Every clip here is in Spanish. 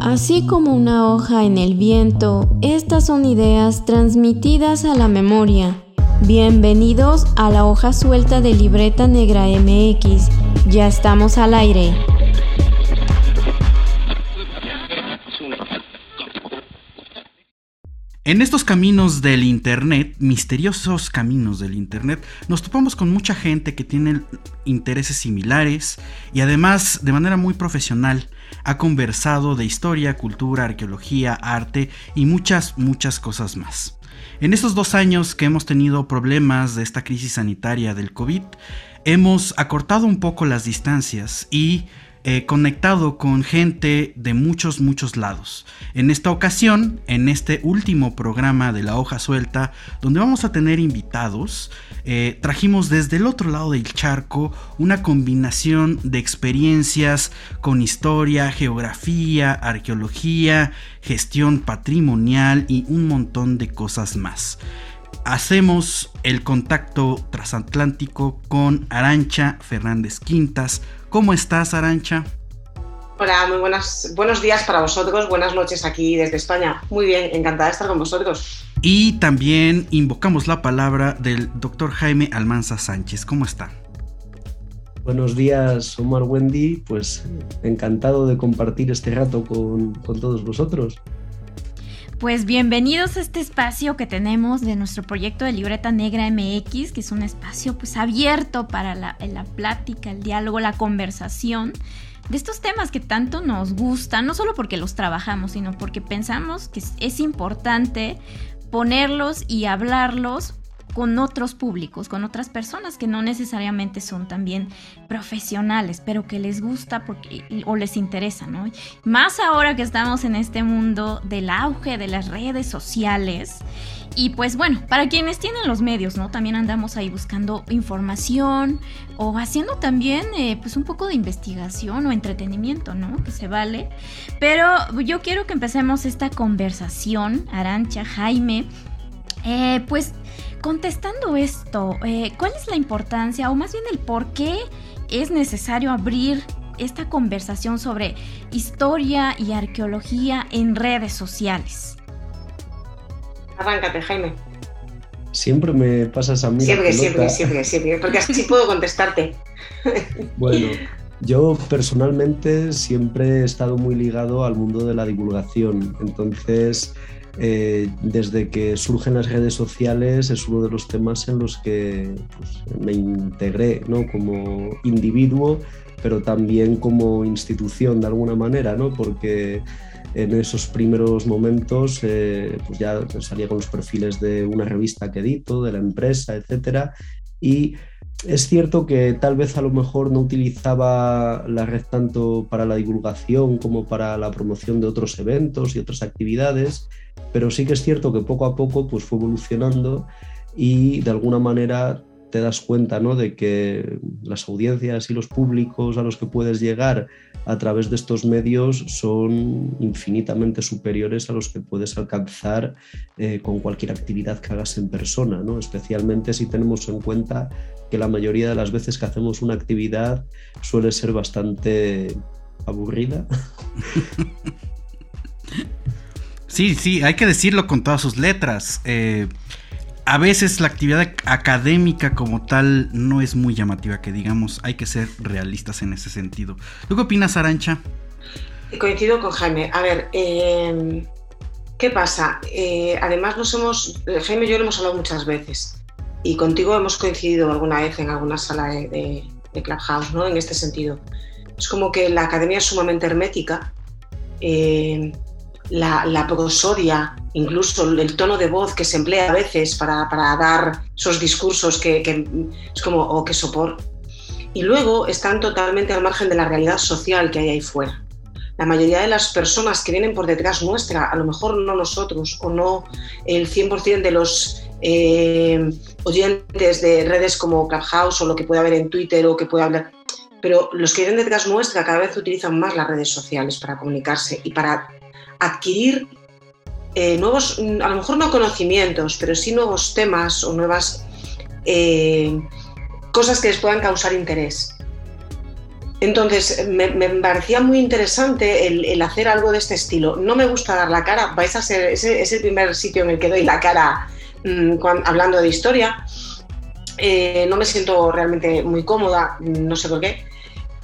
Así como una hoja en el viento, estas son ideas transmitidas a la memoria. Bienvenidos a la hoja suelta de Libreta Negra MX. Ya estamos al aire. En estos caminos del Internet, misteriosos caminos del Internet, nos topamos con mucha gente que tiene intereses similares y además de manera muy profesional ha conversado de historia, cultura, arqueología, arte y muchas, muchas cosas más. En estos dos años que hemos tenido problemas de esta crisis sanitaria del COVID, hemos acortado un poco las distancias y eh, conectado con gente de muchos, muchos lados. En esta ocasión, en este último programa de la hoja suelta, donde vamos a tener invitados, eh, trajimos desde el otro lado del charco una combinación de experiencias con historia, geografía, arqueología, gestión patrimonial y un montón de cosas más hacemos el contacto transatlántico con Arancha Fernández Quintas, ¿Cómo estás, Arancha? Hola, muy buenas, buenos días para vosotros, buenas noches aquí desde España. Muy bien, encantada de estar con vosotros. Y también invocamos la palabra del doctor Jaime Almanza Sánchez. ¿Cómo está? Buenos días, Omar Wendy. Pues encantado de compartir este rato con, con todos vosotros. Pues bienvenidos a este espacio que tenemos de nuestro proyecto de Libreta Negra MX, que es un espacio pues abierto para la, la plática, el diálogo, la conversación de estos temas que tanto nos gustan, no solo porque los trabajamos, sino porque pensamos que es importante ponerlos y hablarlos con otros públicos, con otras personas que no necesariamente son también profesionales, pero que les gusta porque, o les interesa, ¿no? Más ahora que estamos en este mundo del auge de las redes sociales. Y pues bueno, para quienes tienen los medios, ¿no? También andamos ahí buscando información o haciendo también eh, pues un poco de investigación o entretenimiento, ¿no? Que se vale. Pero yo quiero que empecemos esta conversación, Arancha, Jaime, eh, pues Contestando esto, eh, ¿cuál es la importancia o más bien el por qué es necesario abrir esta conversación sobre historia y arqueología en redes sociales? Arráncate, Jaime. Siempre me pasas a mí. Siempre, siempre, siempre, siempre, porque así puedo contestarte. Bueno, yo personalmente siempre he estado muy ligado al mundo de la divulgación, entonces eh, desde que surgen las redes sociales es uno de los temas en los que pues, me integré ¿no? como individuo, pero también como institución de alguna manera, ¿no? porque en esos primeros momentos eh, pues ya salía con los perfiles de una revista que edito, de la empresa, etcétera, y es cierto que tal vez a lo mejor no utilizaba la red tanto para la divulgación como para la promoción de otros eventos y otras actividades, pero sí que es cierto que poco a poco pues, fue evolucionando y de alguna manera te das cuenta ¿no? de que las audiencias y los públicos a los que puedes llegar a través de estos medios son infinitamente superiores a los que puedes alcanzar eh, con cualquier actividad que hagas en persona, ¿no? especialmente si tenemos en cuenta que la mayoría de las veces que hacemos una actividad suele ser bastante aburrida. Sí, sí, hay que decirlo con todas sus letras. Eh, a veces la actividad académica como tal no es muy llamativa, que digamos, hay que ser realistas en ese sentido. ¿Tú qué opinas, Arancha? Coincido con Jaime. A ver, em, ¿qué pasa? Eh, además nos hemos, Jaime y yo lo hemos hablado muchas veces y contigo hemos coincidido alguna vez en alguna sala de, Clubhouse, ¿no? En este sentido. Es como que la academia es sumamente hermética. Eh, la, prosodia, incluso el tono de voz que se emplea a veces para, dar esos discursos que, es como, o que sopor. Y luego están totalmente al margen de la realidad social que hay ahí fuera. La mayoría de las personas que vienen por detrás nuestra, a lo mejor no nosotros o no el 100% de los eh, oyentes de redes como Clubhouse o lo que puede haber en Twitter o que puede hablar, pero los que vienen detrás nuestra cada vez utilizan más las redes sociales para comunicarse y para adquirir eh, nuevos, a lo mejor no conocimientos, pero sí nuevos temas o nuevas eh, cosas que les puedan causar interés. Entonces, me, parecía muy interesante el, hacer algo de este estilo. No me gusta dar la cara, vais a ser, ese es el primer sitio en el que doy la cara mm, hablando de historia. Eh, no me siento realmente muy cómoda, no sé por qué,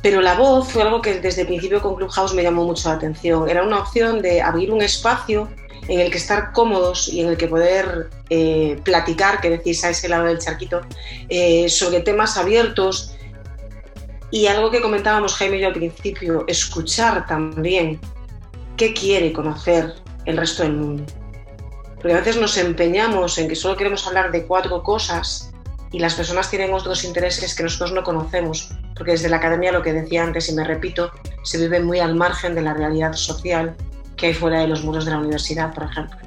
pero la voz fue algo que desde el principio con Clubhouse me llamó mucho la atención. Era una opción de abrir un espacio en el que estar cómodos y en el que poder eh, platicar, que decís a ese lado del charquito, eh, sobre temas abiertos y algo que comentábamos Jaime y yo al principio, escuchar también qué quiere conocer el resto del mundo. Porque a veces nos empeñamos en que solo queremos hablar de cuatro cosas y las personas tienen otros intereses que nosotros no conocemos, porque desde la academia, lo que decía antes y me repito, se vive muy al margen de la realidad social que hay fuera de los muros de la universidad, por ejemplo.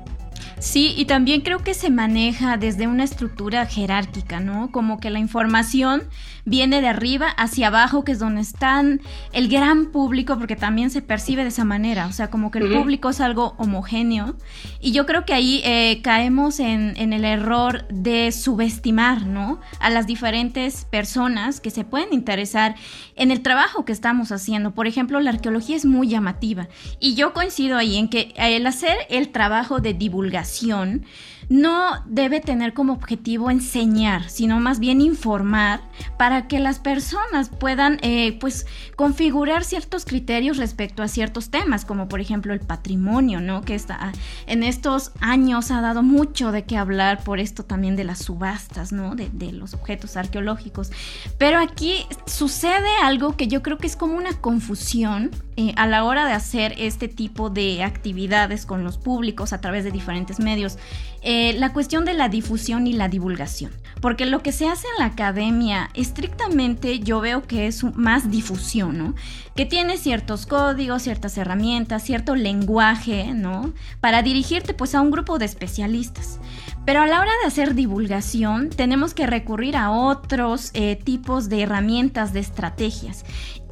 Sí, y también creo que se maneja desde una estructura jerárquica, ¿no? Como que la información viene de arriba hacia abajo, que es donde están el gran público, porque también se percibe de esa manera, o sea, como que el público es algo homogéneo. Y yo creo que ahí eh, caemos en, en, el error de subestimar, ¿no? A las diferentes personas que se pueden interesar en el trabajo que estamos haciendo. Por ejemplo, la arqueología es muy llamativa. Y yo coincido ahí en que el hacer el trabajo de divulgación, relación no debe tener como objetivo enseñar, sino más bien informar para que las personas puedan eh, pues configurar ciertos criterios respecto a ciertos temas, como por ejemplo el patrimonio, ¿no? Que está, en estos años ha dado mucho de qué hablar por esto también de las subastas, ¿no? De, los objetos arqueológicos. Pero aquí sucede algo que yo creo que es como una confusión eh, a la hora de hacer este tipo de actividades con los públicos a través de diferentes medios. Eh, la cuestión de la difusión y la divulgación. Porque lo que se hace en la academia, estrictamente yo veo que es más difusión, ¿no? Que tiene ciertos códigos, ciertas herramientas, cierto lenguaje, ¿no? Para dirigirte pues a un grupo de especialistas. Pero a la hora de hacer divulgación tenemos que recurrir a otros eh, tipos de herramientas, de estrategias.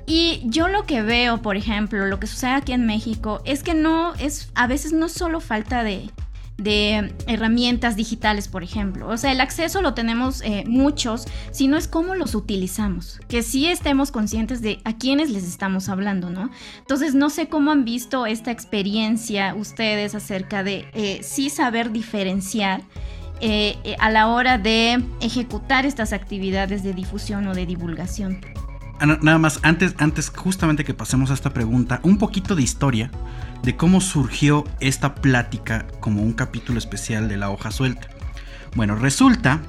Y yo lo que veo, por ejemplo, lo que sucede aquí en México, es que no es, a veces no solo falta de, de herramientas digitales, por ejemplo. O sea, el acceso lo tenemos eh, muchos, sino es cómo los utilizamos, que sí estemos conscientes de a quiénes les estamos hablando, ¿no? Entonces, no sé cómo han visto esta experiencia ustedes acerca de eh, sí saber diferenciar. Eh, a la hora de ejecutar estas actividades de difusión o de divulgación. Nada más, antes, antes justamente que pasemos a esta pregunta, un poquito de historia de cómo surgió esta plática como un capítulo especial de la hoja suelta. Bueno, resulta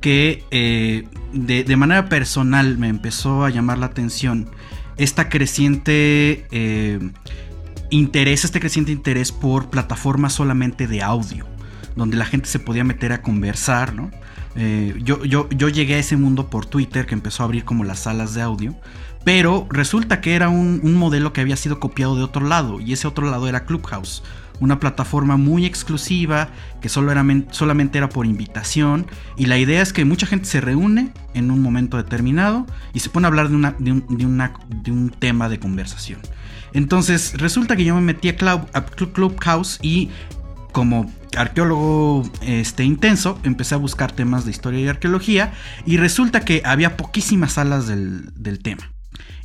que eh, de, manera personal me empezó a llamar la atención esta creciente eh, interés, este creciente interés por plataformas solamente de audio, donde la gente se podía meter a conversar, ¿no? Eh, yo, yo, yo llegué a ese mundo por Twitter que empezó a abrir como las salas de audio. Pero resulta que era un, modelo que había sido copiado de otro lado. Y ese otro lado era Clubhouse. Una plataforma muy exclusiva que solo era, solamente era por invitación. Y la idea es que mucha gente se reúne en un momento determinado y se pone a hablar de, un, tema de conversación. Entonces resulta que yo me metí a, Clubhouse y como arqueólogo este, intenso, empecé a buscar temas de historia y arqueología y resulta que había poquísimas salas del, tema.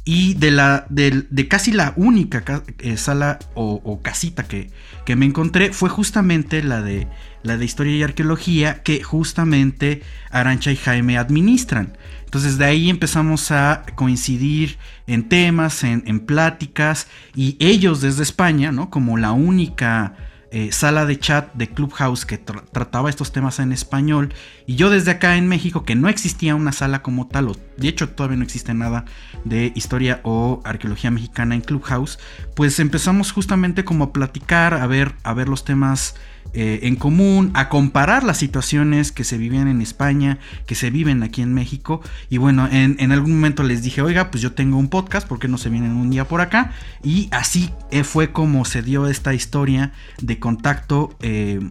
Y de, la, de, casi la única eh, sala o, casita que, que, me encontré fue justamente la de, la de historia y arqueología que justamente Arancha y Jaime administran. Entonces de ahí empezamos a coincidir en temas, en, en pláticas y ellos desde España, ¿no? Como la única eh, sala de chat de Clubhouse que trataba estos temas en español. Y yo desde acá en México, que no existía una sala como tal, o de hecho todavía no existe nada de historia o arqueología mexicana en Clubhouse, pues empezamos justamente como a platicar, a ver, a ver los temas eh, en común, a comparar las situaciones que se vivían en España, que se viven aquí en México. Y bueno, en, algún momento les dije, oiga, pues yo tengo un podcast, ¿por qué no se vienen un día por acá? Y así eh, fue como se dio esta historia de contacto. Eh,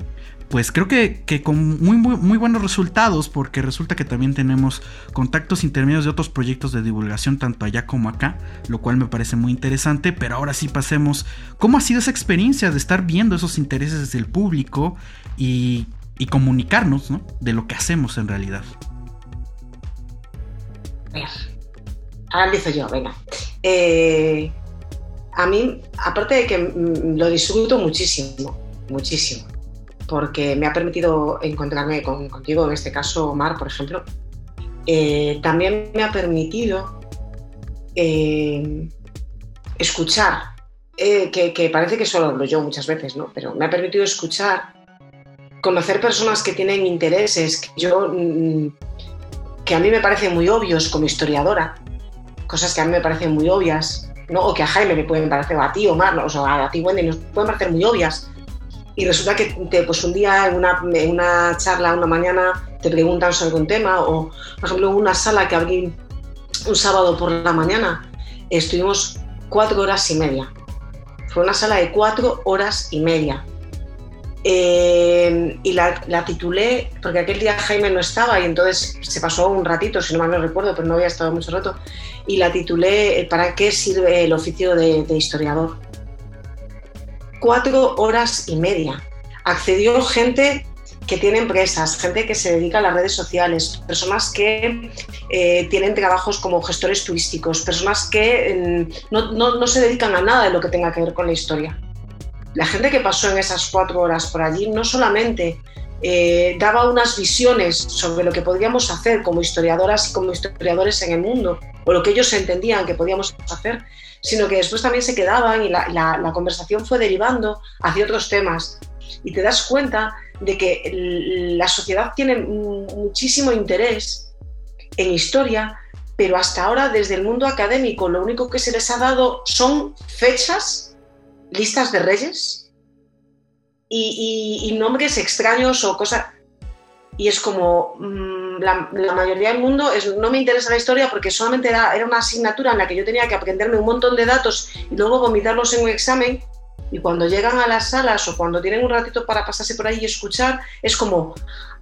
pues creo que, con muy, muy, buenos resultados, porque resulta que también tenemos contactos intermedios de otros proyectos de divulgación, tanto allá como acá, lo cual me parece muy interesante, pero ahora sí pasemos, ¿cómo ha sido esa experiencia de estar viendo esos intereses del público y, comunicarnos de lo que hacemos en realidad? Ahora empiezo yo, venga. eh, a mí, aparte de que lo disfruto muchísimo, muchísimo, porque me ha permitido encontrarme contigo, en este caso, Omar, por ejemplo, eh, también me ha permitido eh, escuchar, que, parece que solo hablo yo muchas veces, ¿no? Pero me ha permitido escuchar, conocer personas que tienen intereses que yo, mm, que a mí me parecen muy obvios como historiadora, cosas que a mí me parecen muy obvias, ¿no? o que a Jaime le pueden parecer, o a ti, Omar, o sea, a ti, Wendy, nos pueden parecer muy obvias. Y resulta que pues un día en una, en una charla, una mañana, te preguntan sobre un tema, o por ejemplo, en una sala que abrí un sábado por la mañana, estuvimos cuatro horas y media. Fue una sala de cuatro horas y media. Eh, y la, titulé, porque aquel día Jaime no estaba y entonces se pasó un ratito, si no mal no recuerdo, pero no había estado mucho rato, y la titulé eh, ¿Para qué sirve el oficio de, historiador? Cuatro horas y media. Accedió gente que tiene empresas, gente que se dedica a las redes sociales, personas que eh, tienen trabajos como gestores turísticos, personas que no, no se dedican a nada de lo que tenga que ver con la historia la gente que pasó en esas cuatro horas por allí no solamente eh, daba unas visiones sobre lo que podríamos hacer como historiadoras y como historiadores en el mundo, o lo que ellos entendían que podíamos hacer, sino que después también se quedaban y la, conversación fue derivando hacia otros temas. Y te das cuenta de que la sociedad tiene muchísimo interés en historia, pero hasta ahora desde el mundo académico lo único que se les ha dado son fechas listas de reyes y, nombres extraños o cosas. Y es como mm, la, mayoría del mundo no me interesa la historia porque solamente era, una asignatura en la que yo tenía que aprenderme un montón de datos y luego vomitarlos en un examen. Y cuando llegan a las salas o cuando tienen un ratito para pasarse por ahí y escuchar, es como,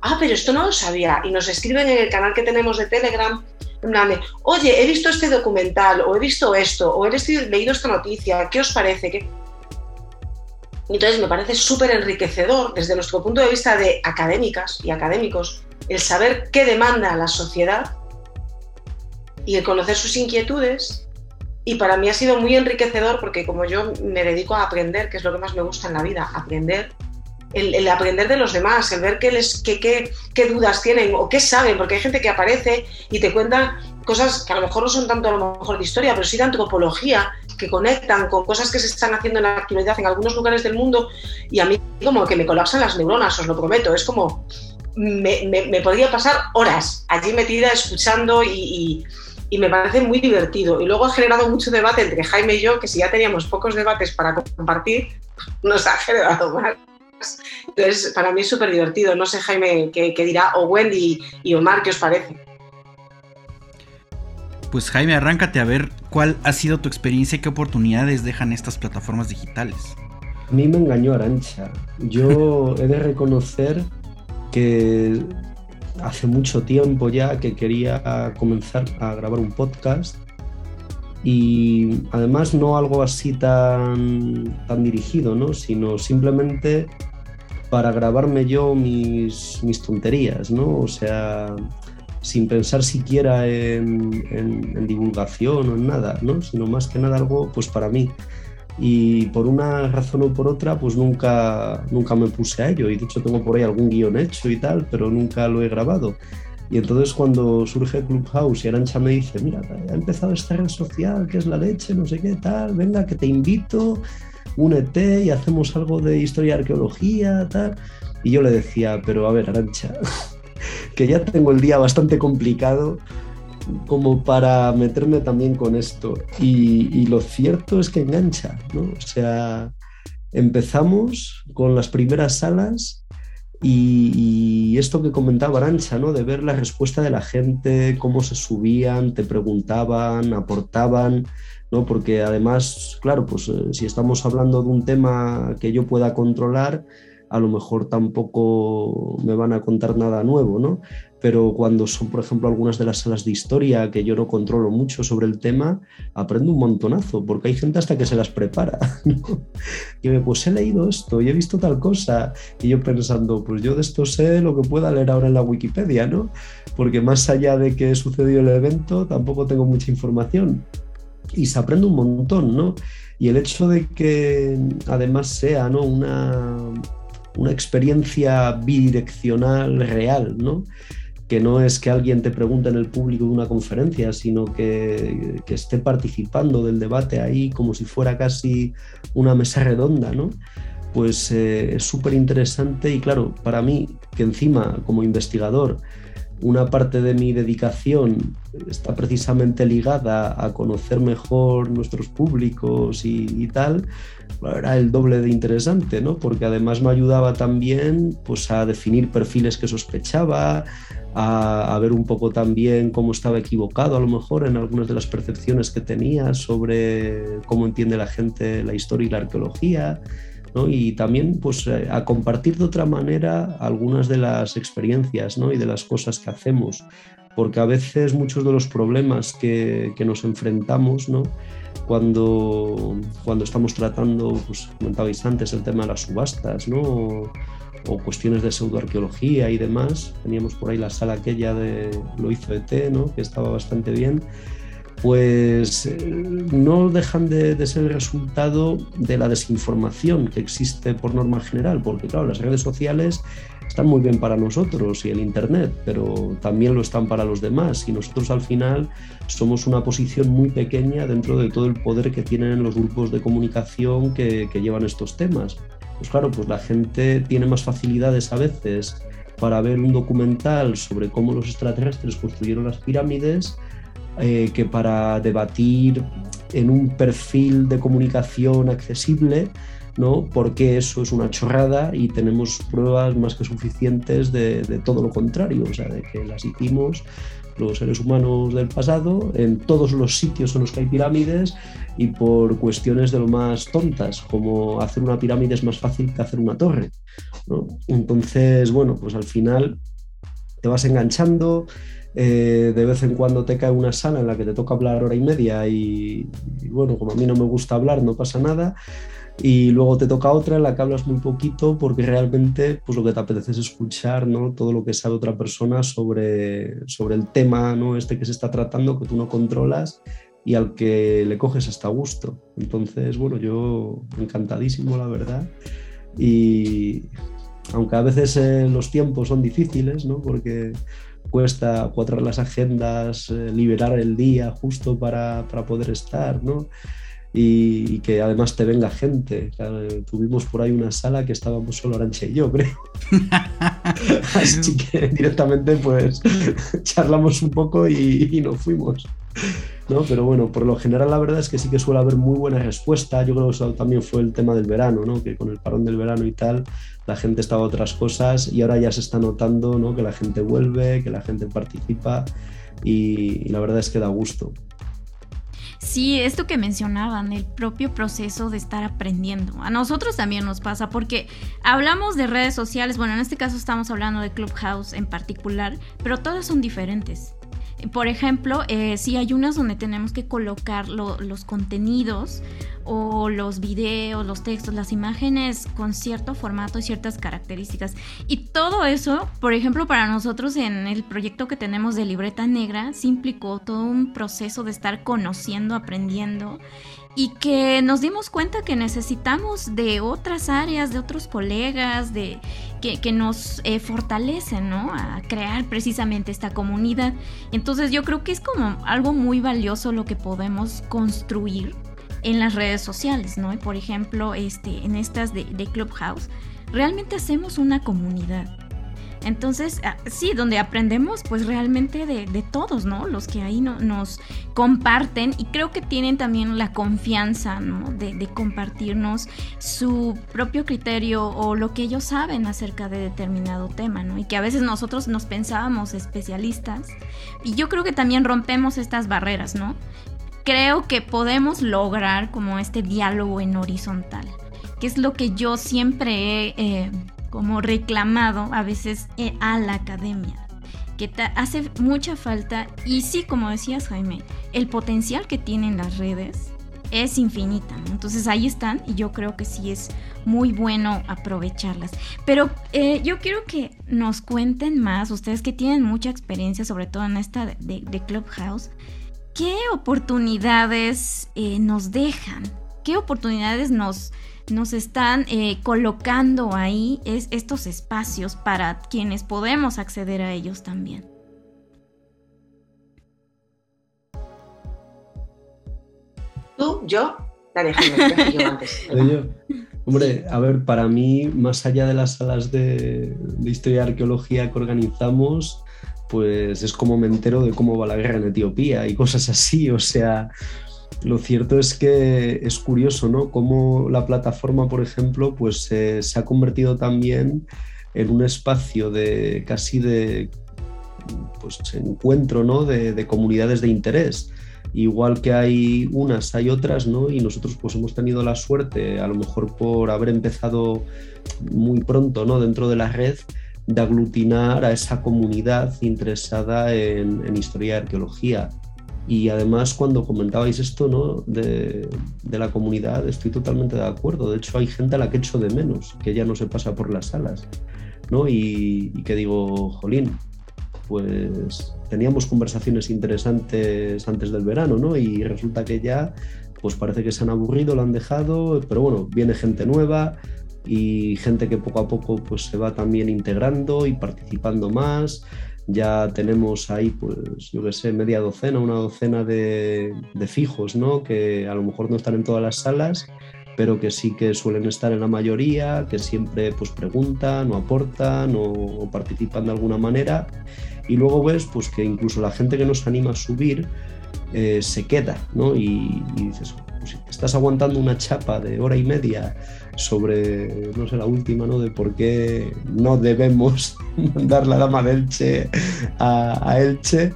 ah, pero esto no lo sabía. Y nos escriben en el canal que tenemos de Telegram oye, he visto este documental, o he visto esto, o he leído esta noticia, ¿qué os parece? ¿Qué? Entonces me parece súper enriquecedor desde nuestro punto de vista de académicas y académicos el saber qué demanda la sociedad y el conocer sus inquietudes. Y para mí ha sido muy enriquecedor porque como yo me dedico a aprender, que es lo que más me gusta en la vida, aprender, el, aprender de los demás, el ver qué, les, qué, qué, qué dudas tienen o qué saben, porque hay gente que aparece y te cuenta cosas que a lo mejor no son tanto a lo mejor de historia, pero sí de antropología, que conectan con cosas que se están haciendo en la actualidad en algunos lugares del mundo y a mí como que me colapsan las neuronas, os lo prometo, es como me, me, podría pasar horas allí metida escuchando y, y, me parece muy divertido. Y luego ha generado mucho debate entre Jaime y yo, que si ya teníamos pocos debates para compartir, nos ha generado más. Entonces, para mí es súper divertido. No sé, Jaime, qué, dirá, o Wendy y Omar, ¿qué os parece? Pues Jaime, arráncate a ver cuál ha sido tu experiencia y qué oportunidades dejan estas plataformas digitales. A mí me engañó Arancha. Yo he de reconocer que hace mucho tiempo ya que quería comenzar a grabar un podcast y además no algo así tan, tan dirigido, ¿no? sino simplemente para grabarme yo mis, mis tonterías, ¿no? O sea, sin pensar siquiera en, divulgación o en nada, ¿no? sino más que nada algo pues para mí. Y por una razón o por otra, pues nunca, nunca me puse a ello. Y de hecho tengo por ahí algún guion hecho y tal, pero nunca lo he grabado. Y entonces cuando surge Clubhouse y Arancha me dice, mira, ha empezado esta red social que es la leche, no sé qué tal, venga, que te invito, únete y hacemos algo de historia y arqueología, tal. Y yo le decía, pero a ver, Arancha, que ya tengo el día bastante complicado como para meterme también con esto. Y, lo cierto es que engancha, ¿no? O sea, empezamos con las primeras salas y, esto que comentaba Arancha, ¿no? De ver la respuesta de la gente, cómo se subían, te preguntaban, aportaban, ¿no? Porque además, claro, pues eh, si estamos hablando de un tema que yo pueda controlar, a lo mejor tampoco me van a contar nada nuevo, ¿no? Pero cuando son, por ejemplo, algunas de las salas de historia que yo no controlo mucho sobre el tema, aprendo un montonazo, porque hay gente hasta que se las prepara. Y me, pues he leído esto y he visto tal cosa. Y yo pensando, pues yo de esto sé lo que pueda leer ahora en la Wikipedia, ¿no? Porque más allá de que sucedió el evento, tampoco tengo mucha información. y se aprende un montón, ¿no? Y el hecho de que además sea ¿no? una, una experiencia bidireccional real, ¿no? Que no es que alguien te pregunte en el público de una conferencia, sino que, esté participando del debate ahí como si fuera casi una mesa redonda, ¿no? Pues eh, es súper interesante y claro, para mí, que encima como investigador una parte de mi dedicación está precisamente ligada a conocer mejor nuestros públicos y, tal, era el doble de interesante, ¿no? Porque además me ayudaba también pues, a definir perfiles que sospechaba, a, ver un poco también cómo estaba equivocado a lo mejor en algunas de las percepciones que tenía sobre cómo entiende la gente la historia y la arqueología y también pues, eh, a compartir de otra manera algunas de las experiencias ¿no? y de las cosas que hacemos, porque a veces muchos de los problemas que, que nos enfrentamos ¿no? cuando, cuando estamos tratando, pues comentabais antes, el tema de las subastas ¿no? O, cuestiones de pseudoarqueología y demás, teníamos por ahí la sala aquella de Lo hizo ET, que estaba bastante bien. Pues eh, no dejan de, ser el resultado de la desinformación que existe por norma general, porque claro, las redes sociales están muy bien para nosotros y el Internet, pero también lo están para los demás. Y nosotros al final somos una posición muy pequeña dentro de todo el poder que tienen los grupos de comunicación que llevan estos temas. Pues claro, pues la gente tiene más facilidades a veces para ver un documental sobre cómo los extraterrestres construyeron las pirámides eh, que para debatir en un perfil de comunicación accesible, ¿no? Porque eso es una chorrada y tenemos pruebas más que suficientes de, todo lo contrario, o sea, de que las hicimos los seres humanos del pasado en todos los sitios en los que hay pirámides y por cuestiones de lo más tontas, como hacer una pirámide es más fácil que hacer una torre. Entonces, bueno, pues al final te vas enganchando, eh, de vez en cuando te cae una sala en la que te toca hablar hora y media y, bueno, como a mí no me gusta hablar, no pasa nada. Y luego te toca otra en la que hablas muy poquito porque realmente pues lo que te apetece es escuchar ¿no? todo lo que sabe otra persona sobre, sobre el tema ¿no? este que se está tratando, que tú no controlas y al que le coges hasta gusto. Entonces, bueno, yo encantadísimo, la verdad. Y aunque a veces eh, los tiempos son difíciles, ¿no? porque cuesta cuadrar las agendas, eh, liberar el día justo para, para poder estar, ¿no? Y, que además te venga gente. tuvimos por ahí una sala que estábamos solo Arancha y yo, creo. Así que directamente pues charlamos un poco y, y nos fuimos. ¿no? Pero bueno, por lo general la verdad es que sí que suele haber muy buena respuesta. Yo creo que eso también fue el tema del verano, ¿no? Que con el parón del verano y tal, la gente estaba a otras cosas y ahora ya se está notando, ¿no? Que la gente vuelve, que la gente participa y, la verdad es que da gusto. Sí, esto que mencionaban, el propio proceso de estar aprendiendo. A nosotros también nos pasa porque hablamos de redes sociales, bueno, en este caso estamos hablando de Clubhouse en particular, pero todas son diferentes. Por ejemplo, eh, si hay unas donde tenemos que colocar los contenidos o los videos, los textos, las imágenes con cierto formato y ciertas características. Y todo eso, por ejemplo, para nosotros en el proyecto que tenemos de libreta negra, se implicó todo un proceso de estar conociendo, aprendiendo y que nos dimos cuenta que necesitamos de otras áreas, de otros colegas, de que, nos eh, fortalecen, ¿no? A crear precisamente esta comunidad. Entonces yo creo que es como algo muy valioso lo que podemos construir en las redes sociales, ¿no? Y por ejemplo, este, en estas de, de Clubhouse, realmente hacemos una comunidad entonces, ah, sí, donde aprendemos pues realmente de, todos, ¿no? Los que ahí no, nos comparten y creo que tienen también la confianza, ¿no? De, de, compartirnos su propio criterio o lo que ellos saben acerca de determinado tema, ¿no? Y que a veces nosotros nos pensábamos especialistas y yo creo que también rompemos estas barreras, ¿no? Creo que podemos lograr como este diálogo en horizontal, que es lo que yo siempre he... Eh, como reclamado a veces eh, a la academia, que hace mucha falta y sí, como decías Jaime, el potencial que tienen las redes es infinita, entonces ahí están y yo creo que sí es muy bueno aprovecharlas. Pero eh, yo quiero que nos cuenten más, ustedes que tienen mucha experiencia, sobre todo en esta de, de Clubhouse, ¿qué oportunidades eh, nos dejan? ¿Qué oportunidades nos, nos están eh, colocando ahí es, estos espacios para quienes podemos acceder a ellos también? ¿Tú? ¿Yo? Dale, yo antes. Hombre, a ver, para mí, más allá de las salas de, historia y arqueología que organizamos, pues es como me entero de cómo va la guerra en Etiopía y cosas así. O sea, lo cierto es que es curioso, ¿no? Cómo la plataforma, por ejemplo, pues se ha convertido también en un espacio de casi de pues, encuentro, ¿no? de comunidades de interés igual que hay unas, hay otras, ¿no? Y nosotros pues hemos tenido la suerte, a lo mejor por haber empezado muy pronto, ¿no? Dentro de la red, de aglutinar a esa comunidad interesada en, historia y arqueología. Y además, cuando comentabais esto ¿no? de, la comunidad, estoy totalmente de acuerdo. De hecho, hay gente a la que echo de menos, que ya no se pasa por las salas. ¿no? Y, y que digo, jolín, pues teníamos conversaciones interesantes antes del verano, ¿no? Y resulta que ya, pues parece que se han aburrido, lo han dejado, pero bueno, viene gente nueva y gente que poco a poco pues se va también integrando y participando más. Ya tenemos ahí, pues, yo qué sé, media docena, una docena de, fijos, ¿no? Que a lo mejor no están en todas las salas, pero que sí que suelen estar en la mayoría, que siempre pues preguntan o aportan o participan de alguna manera y luego ves pues, que incluso la gente que nos anima a subir eh, se queda, ¿no? Y, dices, pues, estás aguantando una chapa de hora y media sobre, no sé, la última, ¿no? De por qué no debemos mandar la dama de Elche a, a Elche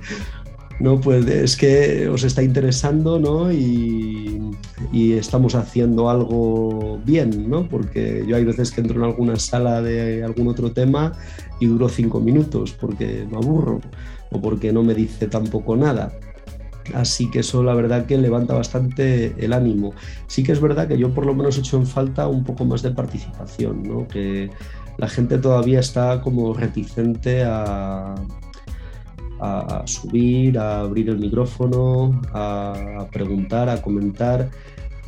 no, pues es que os está interesando, ¿no? Y, estamos haciendo algo bien, ¿no? Porque yo hay veces que entro en alguna sala de algún otro tema y duro cinco minutos porque me aburro o porque no me dice tampoco nada. Así que eso la verdad que levanta bastante el ánimo. Sí que es verdad que yo por lo menos he hecho en falta un poco más de participación, ¿no? Que la gente todavía está como reticente a, subir, a abrir el micrófono, a, preguntar, a comentar.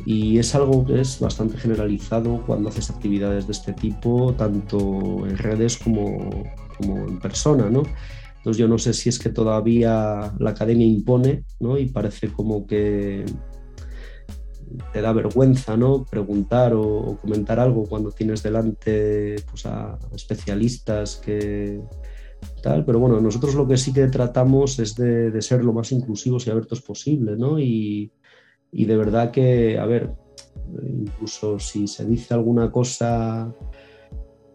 Y es algo que es bastante generalizado cuando haces actividades de este tipo, tanto en redes como, como en persona, ¿no? Entonces yo no sé si es que todavía la academia impone, ¿no? Y parece como que te da vergüenza, ¿no? Preguntar o, comentar algo cuando tienes delante pues, a especialistas que, pero bueno, nosotros lo que sí que tratamos es de, ser lo más inclusivos y abiertos posible, ¿no? Y, y, de verdad que, a ver, incluso si se dice alguna cosa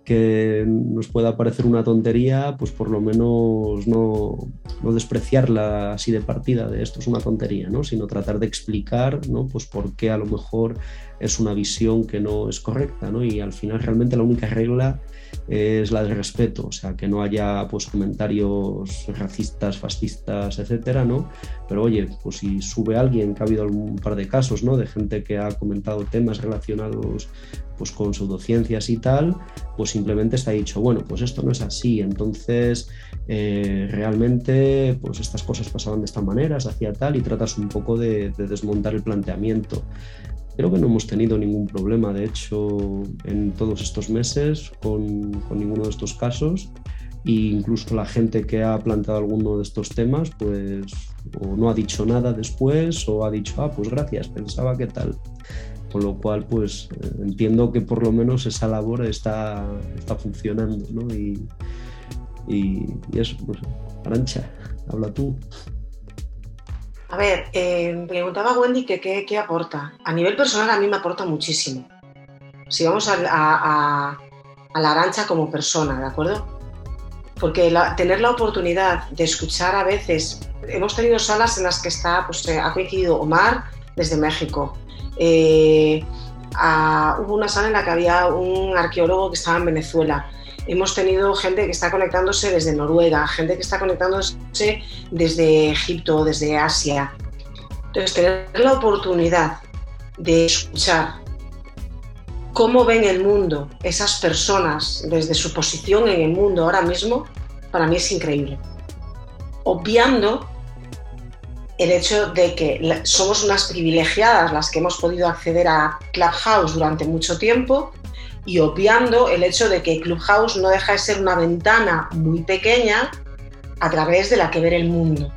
que nos pueda parecer una tontería, pues por lo menos no, no, despreciarla así de partida, de esto es una tontería, ¿no? sino tratar de explicar ¿no? pues por qué a lo mejor es una visión que no es correcta. ¿no? Y al final realmente la única regla es la del respeto, o sea, que no haya pues, comentarios racistas, fascistas, etcétera, ¿no? Pero oye, pues si sube alguien, que ha habido un par de casos, ¿no? De gente que ha comentado temas relacionados pues, con pseudociencias y tal, pues simplemente está dicho, bueno, pues esto no es así, entonces eh, realmente pues estas cosas pasaban de esta manera, se hacía tal, y tratas un poco de desmontar el planteamiento. Creo que no hemos tenido ningún problema, de hecho, en todos estos meses con, ninguno de estos casos. E incluso la gente que ha planteado alguno de estos temas, pues o no ha dicho nada después o ha dicho, ah, pues gracias, pensaba que tal. Con lo cual, pues eh, entiendo que por lo menos esa labor está, está funcionando, ¿no? Y, y, eso, pues, Arancha, habla tú. A ver, eh, preguntaba Wendy que qué aporta. A nivel personal a mí me aporta muchísimo. Si vamos a, la arancha como persona, ¿de acuerdo? Porque tener la oportunidad de escuchar a veces, hemos tenido salas en las que está, pues, eh, ha coincidido Omar desde México. Eh, hubo una sala en la que había un arqueólogo que estaba en Venezuela hemos tenido gente que está conectándose desde Noruega, gente que está conectándose desde Egipto, desde Asia. Entonces, tener la oportunidad de escuchar cómo ven el mundo esas personas desde su posición en el mundo ahora mismo, para mí es increíble. Obviando el hecho de que somos unas privilegiadas las que hemos podido acceder a Clubhouse durante mucho tiempo y obviando el hecho de que Clubhouse no deja de ser una ventana muy pequeña a través de la que ver el mundo,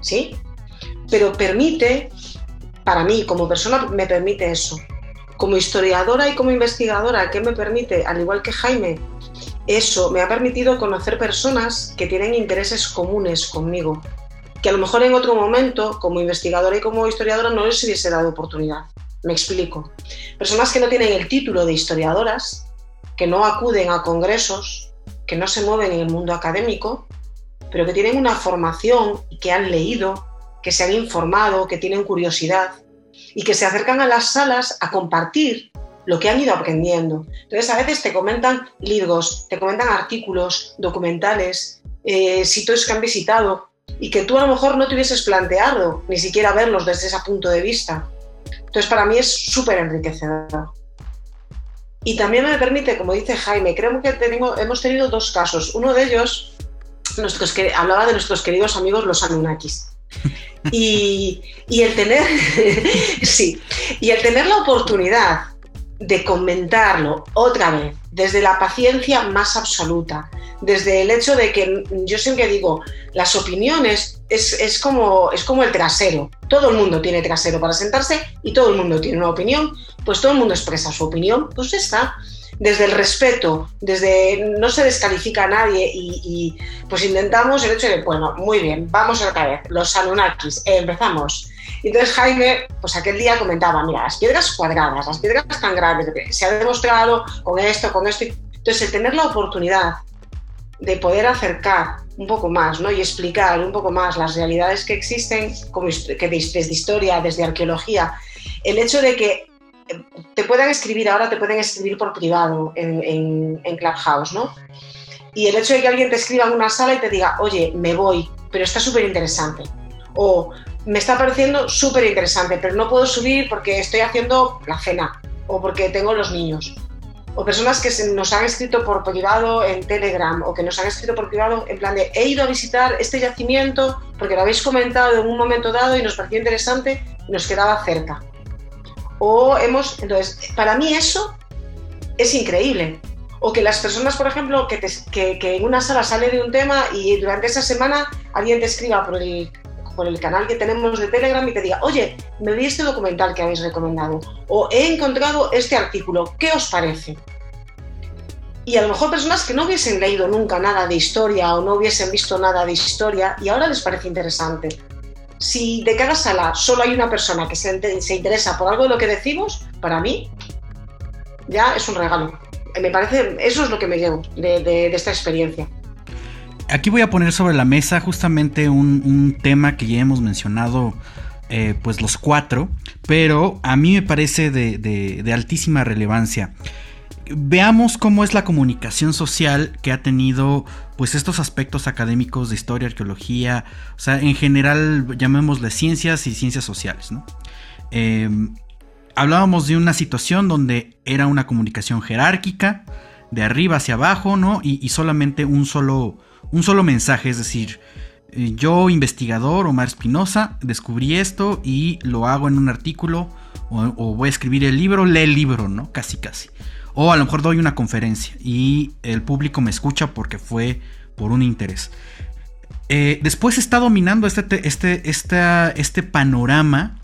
¿sí? Pero permite, para mí como persona me permite eso. Como historiadora y como investigadora, ¿qué me permite? Al igual que Jaime, eso me ha permitido conocer personas que tienen intereses comunes conmigo, que a lo mejor en otro momento, como investigadora y como historiadora, no les hubiese dado oportunidad. Me explico. Personas que no tienen el título de historiadoras, que no acuden a congresos, que no se mueven en el mundo académico, pero que tienen una formación que han leído, que se han informado, que tienen curiosidad y que se acercan a las salas a compartir lo que han ido aprendiendo. Entonces, a veces te comentan libros, te comentan artículos, documentales, eh, sitios que han visitado y que tú a lo mejor no te hubieses planteado ni siquiera verlos desde ese punto de vista. Entonces, para mí es súper enriquecedor. Y también me permite, como dice Jaime, creo que hemos tenido dos casos. Uno de ellos, nuestros, que, hablaba de nuestros queridos amigos los Anunnakis. Y, y, el tener, sí, y el tener la oportunidad de comentarlo otra vez, desde la paciencia más absoluta, desde el hecho de que yo siempre digo, las opiniones es, como, es como el trasero. Todo el mundo tiene trasero para sentarse y todo el mundo tiene una opinión, pues todo el mundo expresa su opinión, pues está. Desde el respeto, desde no se descalifica a nadie y, pues intentamos el hecho de, bueno, muy bien, vamos otra vez, los Anunnakis, empezamos. Entonces Jaime, pues aquel día comentaba, mira, las piedras cuadradas, las piedras tan grandes, se ha demostrado con esto, con esto. Entonces el tener la oportunidad de poder acercar un poco más ¿no? y explicar un poco más las realidades que existen, como que desde historia, desde arqueología, el hecho de que eh, te puedan escribir ahora, te pueden escribir por privado en, en, en Clubhouse, ¿no? Y el hecho de que alguien te escriba en una sala y te diga, oye, me voy, pero está súper interesante. O me está pareciendo súper interesante, pero no puedo subir porque estoy haciendo la cena o porque tengo los niños o personas que nos han escrito por privado en Telegram o que nos han escrito por privado en plan de he ido a visitar este yacimiento porque lo habéis comentado en un momento dado y nos pareció interesante nos quedaba cerca. O hemos, entonces, para mí eso es increíble. O que las personas, por ejemplo, que, que, que en una sala sale de un tema y durante esa semana alguien te escriba por el por el canal que tenemos de Telegram y te diga, oye, me vi este documental que habéis recomendado o he encontrado este artículo, ¿qué os parece? Y a lo mejor personas que no hubiesen leído nunca nada de historia o no hubiesen visto nada de historia y ahora les parece interesante. Si de cada sala solo hay una persona que se, interesa por algo de lo que decimos, para mí ya es un regalo. Me parece, eso es lo que me llevo de esta experiencia aquí voy a poner sobre la mesa justamente un, tema que ya hemos mencionado, eh, pues los cuatro, pero a mí me parece de, altísima relevancia. Veamos cómo es la comunicación social que ha tenido pues estos aspectos académicos de historia, arqueología, o sea, en general llamémosle ciencias y ciencias sociales, ¿no? Em, hablábamos de una situación donde era una comunicación jerárquica, de arriba hacia abajo, ¿no? y solamente un solo, un solo mensaje, es decir, eh, yo investigador Omar Espinosa descubrí esto y lo hago en un artículo o, voy a escribir el libro, lee el libro, ¿no? Casi casi. O a lo mejor doy una conferencia y el público me escucha porque fue por un interés. Eh, después está dominando este, este, este panorama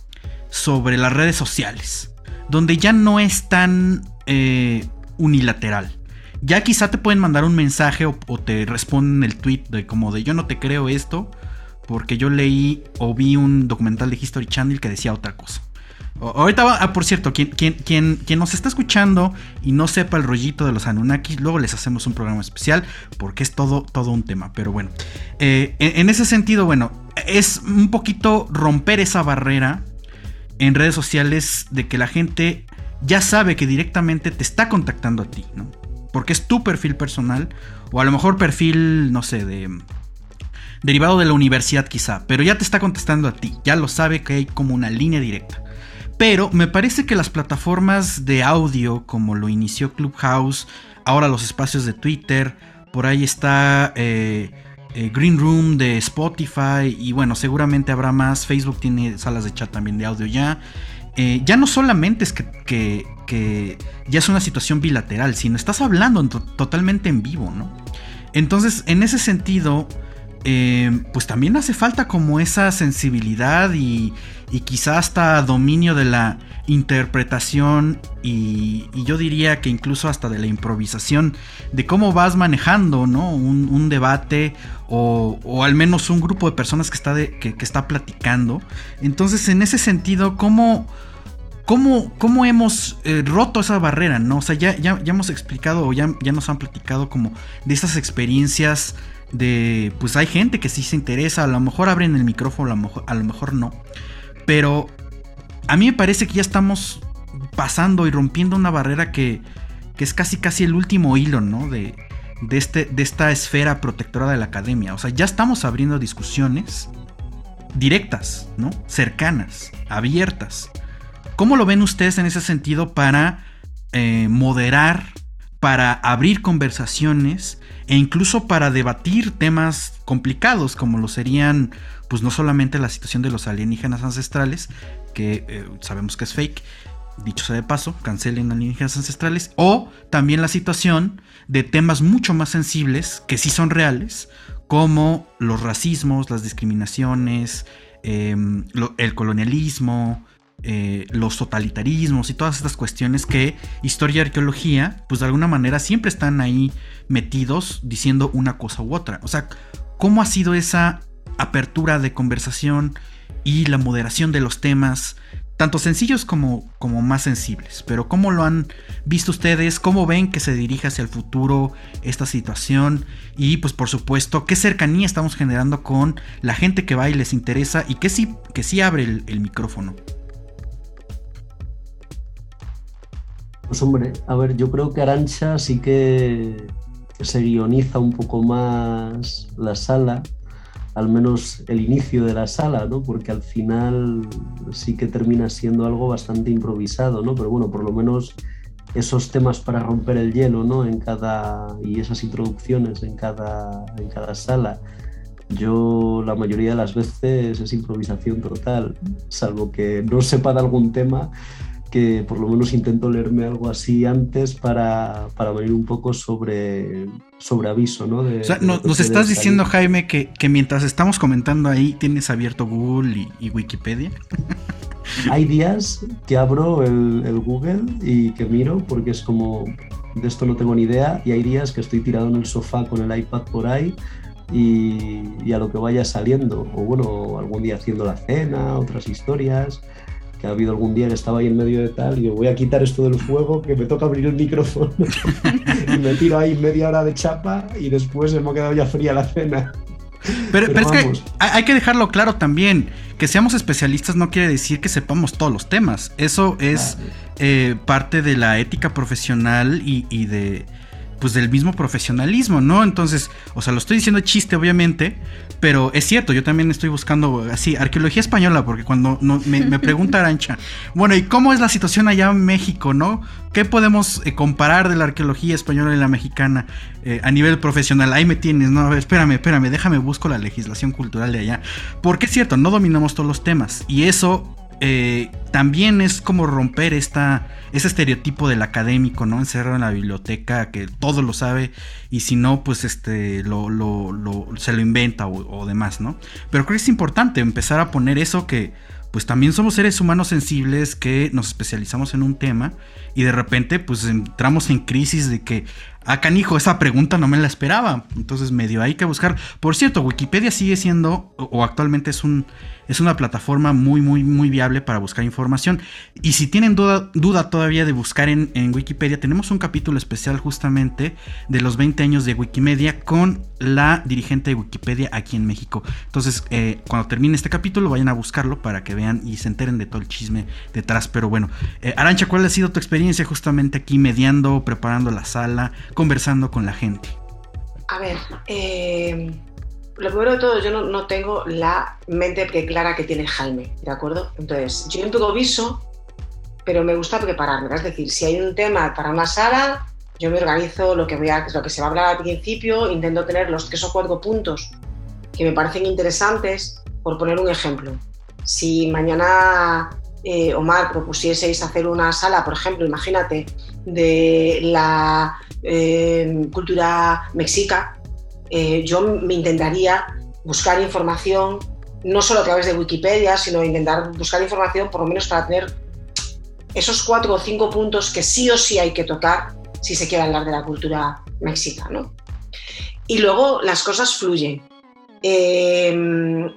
sobre las redes sociales, donde ya no es tan eh, unilateral. Ya quizá te pueden mandar un mensaje o, te responden el tweet de como de yo no te creo esto porque yo leí o vi un documental de History Channel que decía otra cosa. ahorita va, ah, por cierto, quien, quien, quien, nos está escuchando y no sepa el rollito de los Anunnakis, luego les hacemos un programa especial porque es todo, todo un tema. Pero bueno, eh, en, ese sentido, bueno, es un poquito romper esa barrera en redes sociales de que la gente ya sabe que directamente te está contactando a ti, ¿no? Porque es tu perfil personal, o a lo mejor perfil, no sé, de derivado de la universidad quizá, pero ya te está contestando a ti, ya lo sabe que hay como una línea directa. Pero me parece que las plataformas de audio, como lo inició Clubhouse, ahora los espacios de Twitter, por ahí está, eh, eh, Green Room de Spotify y bueno, seguramente habrá más. Facebook tiene salas de chat también de audio ya. Eh, ya no solamente es que, ya es una situación bilateral, sino estás hablando totalmente en vivo, ¿no? Entonces, en ese sentido, eh, pues también hace falta como esa sensibilidad y, y quizá hasta dominio de la interpretación y, yo diría que incluso hasta de la improvisación de cómo vas manejando ¿no? un, debate o, al menos un grupo de personas que está, que, está platicando. Entonces en ese sentido, ¿cómo, cómo, cómo hemos eh, roto esa barrera? ¿no? O sea, ya, ya, hemos explicado o ya, ya nos han platicado como de esas experiencias de pues hay gente que sí se interesa, a lo mejor abren el micrófono, a lo mejor, a lo mejor no. Pero a mí me parece que ya estamos pasando y rompiendo una barrera que, que es casi casi el último hilo, ¿no? De, de, este, de esta esfera protectora de la academia. O sea, ya estamos abriendo discusiones directas, ¿no? Cercanas, abiertas. ¿Cómo lo ven ustedes en ese sentido para eh, moderar, para abrir conversaciones e incluso para debatir temas complicados como lo serían pues no solamente la situación de los alienígenas ancestrales, que eh, sabemos que es fake, dicho sea de paso, cancelen alienígenas ancestrales, o también la situación de temas mucho más sensibles, que sí son reales, como los racismos, las discriminaciones, em, el colonialismo, eh, los totalitarismos y todas estas cuestiones que historia y arqueología, pues de alguna manera siempre están ahí metidos diciendo una cosa u otra. O sea, ¿cómo ha sido esa apertura de conversación y la moderación de los temas, tanto sencillos como, como más sensibles? Pero ¿cómo lo han visto ustedes? ¿Cómo ven que se dirige hacia el futuro esta situación? Y pues por supuesto, ¿qué cercanía estamos generando con la gente que va y les interesa y que sí, que sí abre el micrófono? Pues hombre, a ver, yo creo que Arancha sí que se guioniza un poco más la sala, al menos el inicio de la sala, ¿no? Porque al final sí que termina siendo algo bastante improvisado, ¿no? Pero bueno, por lo menos esos temas para romper el hielo, ¿no? En cada y esas introducciones en cada en cada sala. Yo la mayoría de las veces es improvisación total, salvo que no sepa de algún tema que por lo menos intento leerme algo así antes para, para venir un poco sobre, sobre aviso, ¿no? o sea, nos estás diciendo, Jaime, que, mientras estamos comentando ahí tienes abierto Google y, Wikipedia. Hay días que abro el, Google y que miro porque es como, de esto no tengo ni idea, y hay días que estoy tirado en el sofá con el iPad por ahí y, y, a lo que vaya saliendo. O bueno, algún día haciendo la cena, otras historias que ha habido algún día que estaba ahí en medio de tal y yo voy a quitar esto del fuego, que me toca abrir el micrófono y me tiro ahí media hora de chapa y después me ha quedado ya fría la cena. Pero, es que hay que dejarlo claro también, que seamos especialistas no quiere decir que sepamos todos los temas, eso es eh, parte de la ética profesional y de pues del mismo profesionalismo, ¿no? Entonces, o sea, lo estoy diciendo chiste, obviamente, pero es cierto, yo también estoy buscando así, arqueología española, porque cuando me, pregunta Arancha, bueno, ¿y cómo es la situación allá en México, no? ¿Qué podemos eh, comparar de la arqueología española y la mexicana eh, a nivel profesional? Ahí me tienes, ¿no? A ver, espérame, espérame, déjame busco la legislación cultural de allá. Porque es cierto, no dominamos todos los temas, y eso eh, también es como romper esta, ese estereotipo del académico, ¿no? Encerrado en la biblioteca, que todo lo sabe, y si no, pues este, se lo inventa o, o, demás, ¿no? Pero creo que es importante empezar a poner eso que, pues también somos seres humanos sensibles que nos especializamos en un tema y de repente pues entramos en crisis de que, ah, canijo, esa pregunta no me la esperaba. Entonces medio hay que buscar. Por cierto, Wikipedia sigue siendo, o actualmente es un es una plataforma muy, muy, muy viable para buscar información. Y si tienen duda, duda todavía de buscar en, Wikipedia, tenemos un capítulo especial justamente de los 20 años de Wikimedia con la dirigente de Wikipedia aquí en México. Entonces, eh, cuando termine este capítulo, vayan a buscarlo para que vean y se enteren de todo el chisme detrás. Pero bueno, eh, Arancha, ¿cuál ha sido tu experiencia justamente aquí mediando, preparando la sala, conversando con la gente? A ver, eh, lo primero de todo, yo no, tengo la mente clara que tiene Jaime, ¿de acuerdo? Entonces, yo un viso, pero me gusta prepararme. Es decir, si hay un tema para una sala, yo me organizo lo que, voy a, lo que se va a hablar al principio, intento tener los tres o cuatro puntos que me parecen interesantes, por poner un ejemplo. Si mañana eh, Omar propusieseis hacer una sala, por ejemplo, imagínate, de la eh, cultura mexica, eh, yo me intentaría buscar información, no solo a través de Wikipedia, sino intentar buscar información por lo menos para tener esos cuatro o cinco puntos que sí o sí hay que tocar si se quiere hablar de la cultura mexicana. Y luego las cosas fluyen. Eh,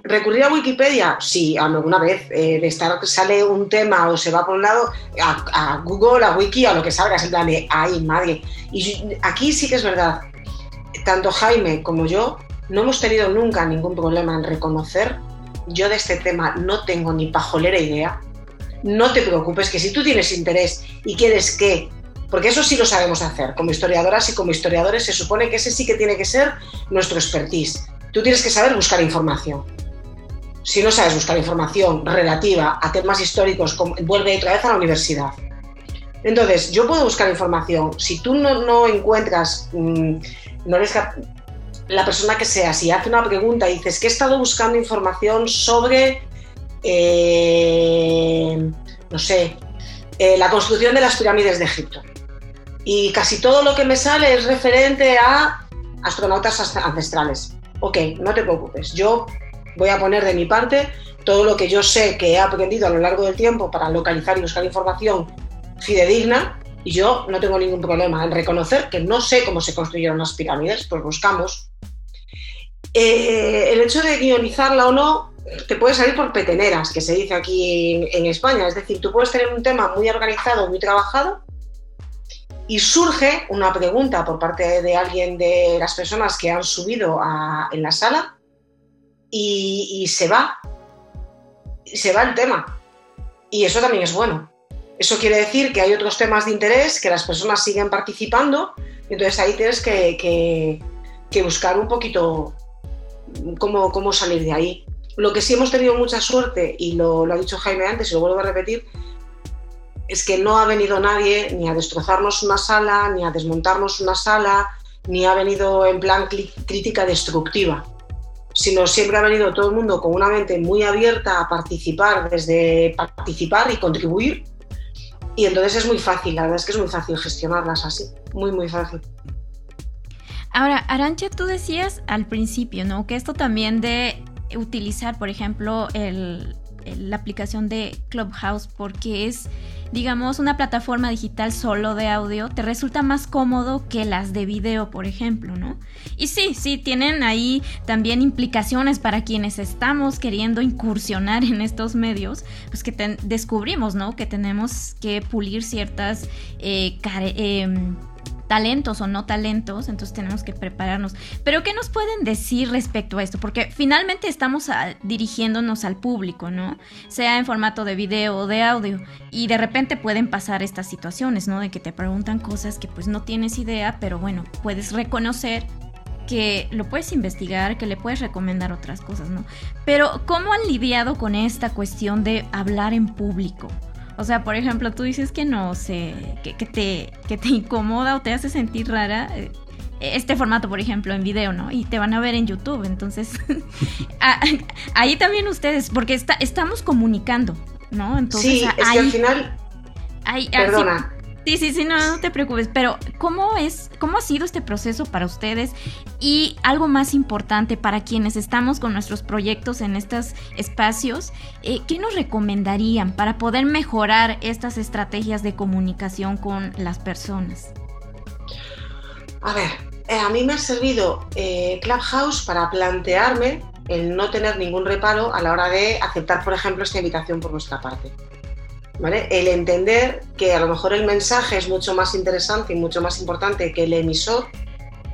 ¿Recurrir a Wikipedia? Sí, alguna vez. Eh, de estar sale un tema o se va por un lado, a, Google, a Wiki, a lo que salga, en plan de, ay, madre. Y aquí sí que es verdad, tanto Jaime como yo no hemos tenido nunca ningún problema en reconocer, yo de este tema no tengo ni pajolera idea. No te preocupes, que si tú tienes interés y quieres que porque eso sí lo sabemos hacer. Como historiadoras y como historiadores se supone que ese sí que tiene que ser nuestro expertise. Tú tienes que saber buscar información. Si no sabes buscar información relativa a temas históricos, vuelve otra vez a la universidad. Entonces, yo puedo buscar información. Si tú no, encuentras, mm, no eres la persona que sea, si hace una pregunta y dices que he estado buscando información sobre, eh, no sé, eh, la construcción de las pirámides de Egipto. Y casi todo lo que me sale es referente a astronautas ancestrales ok, no te preocupes, yo voy a poner de mi parte todo lo que yo sé que he aprendido a lo largo del tiempo para localizar y buscar información fidedigna y yo no tengo ningún problema en reconocer que no sé cómo se construyeron las pirámides, pues buscamos. Eh, el hecho de guionizarla o no te puede salir por peteneras, que se dice aquí en España, es decir, tú puedes tener un tema muy organizado, muy trabajado, y surge una pregunta por parte de alguien de las personas que han subido en la sala y, se va, se va el tema. Y eso también es bueno. Eso quiere decir que hay otros temas de interés, que las personas siguen participando, y entonces ahí tienes que, buscar un poquito cómo, cómo, salir de ahí. Lo que sí hemos tenido mucha suerte, y lo ha dicho Jaime antes y lo vuelvo a repetir, es que no ha venido nadie ni a destrozarnos una sala, ni a desmontarnos una sala, ni ha venido en plan crítica destructiva, sino siempre ha venido todo el mundo con una mente muy abierta a participar, desde participar y contribuir. Y entonces es muy fácil, la verdad es que es muy fácil gestionarlas así, muy, muy fácil. Ahora, Arancha, tú decías al principio, ¿no? Que esto también de utilizar, por ejemplo, la aplicación de Clubhouse, porque es digamos, una plataforma digital solo de audio te resulta más cómodo que las de video, por ejemplo, ¿no? Y sí, sí, tienen ahí también implicaciones para quienes estamos queriendo incursionar en estos medios, pues que descubrimos, ¿no? Que tenemos que pulir ciertas... Eh, em, talentos o no talentos, entonces tenemos que prepararnos. Pero ¿qué nos pueden decir respecto a esto? Porque finalmente estamos dirigiéndonos al público, ¿no? Sea en formato de video o de audio. Y de repente pueden pasar estas situaciones, ¿no? De que te preguntan cosas que pues no tienes idea, pero bueno, puedes reconocer que lo puedes investigar, que le puedes recomendar otras cosas, ¿no? Pero ¿cómo han lidiado con esta cuestión de hablar en público? O sea, por ejemplo, tú dices que no sé, que, te, que te incomoda o te hace sentir rara eh, este formato, por ejemplo, en video, ¿no? Y te van a ver en YouTube. Entonces, ahí también ustedes, porque está, estamos comunicando, ¿no? Entonces, sí, es que al final... perdona. Sí, sí, sí, no, no te preocupes. Pero, ¿cómo es, cómo ha sido este proceso para ustedes? Y algo más importante para quienes estamos con nuestros proyectos en estos espacios, eh, ¿qué nos recomendarían para poder mejorar estas estrategias de comunicación con las personas? A ver, eh, a mí me ha servido eh, Clubhouse para plantearme el no tener ningún reparo a la hora de aceptar, por ejemplo, esta invitación por nuestra parte. El entender que a lo mejor el mensaje es mucho más interesante y mucho más importante que el emisor,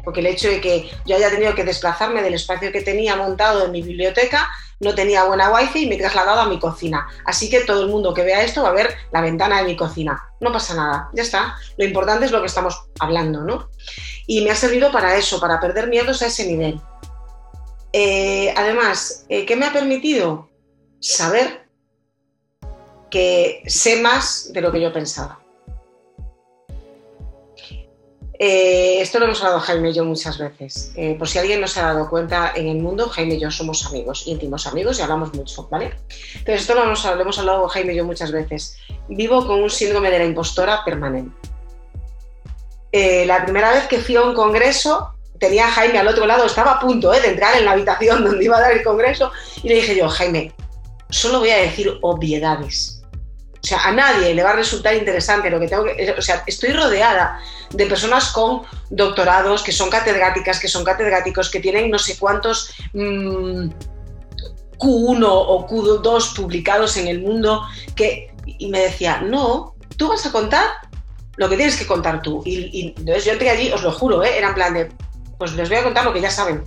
porque el hecho de que yo haya tenido que desplazarme del espacio que tenía montado en mi biblioteca, no tenía buena wifi y me he trasladado a mi cocina. Así que todo el mundo que vea esto va a ver la ventana de mi cocina. No pasa nada, ya está. Lo importante es lo que estamos hablando, ¿no? Y me ha servido para eso, para perder miedos a ese nivel. Eh, además, eh, ¿qué me ha permitido? Saber que sé más de lo que yo pensaba. Eh, esto lo hemos hablado Jaime y yo muchas veces. Eh, por si alguien no se ha dado cuenta, en el mundo Jaime y yo somos amigos, íntimos amigos y hablamos mucho, ¿vale? Entonces esto lo hemos, lo hemos hablado Jaime y yo muchas veces. Vivo con un síndrome de la impostora permanente. Eh, la primera vez que fui a un congreso, tenía a Jaime al otro lado, estaba a punto de entrar en la habitación donde iba a dar el congreso y le dije yo, Jaime, solo voy a decir obviedades o sea, a nadie le va a resultar interesante lo que tengo que... O sea, estoy rodeada de personas con doctorados, que son catedráticas, que son catedráticos, que tienen no sé cuántos mm, Q1 o Q2 publicados en el mundo, que... Y me decía, no, tú vas a contar lo que tienes que contar tú. Y, entonces yo entré allí, os lo juro, ¿eh? era en plan de, pues les voy a contar lo que ya saben.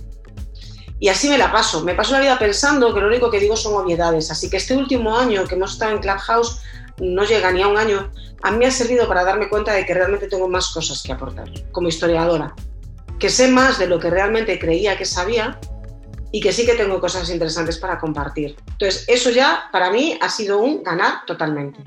Y así me la paso. Me paso la vida pensando que lo único que digo son obviedades. Así que este último año que hemos estado en Clubhouse no llega ni a un año, a mí me ha servido para darme cuenta de que realmente tengo más cosas que aportar como historiadora, que sé más de lo que realmente creía que sabía y que sí que tengo cosas interesantes para compartir. Entonces, eso ya para mí ha sido un ganar totalmente.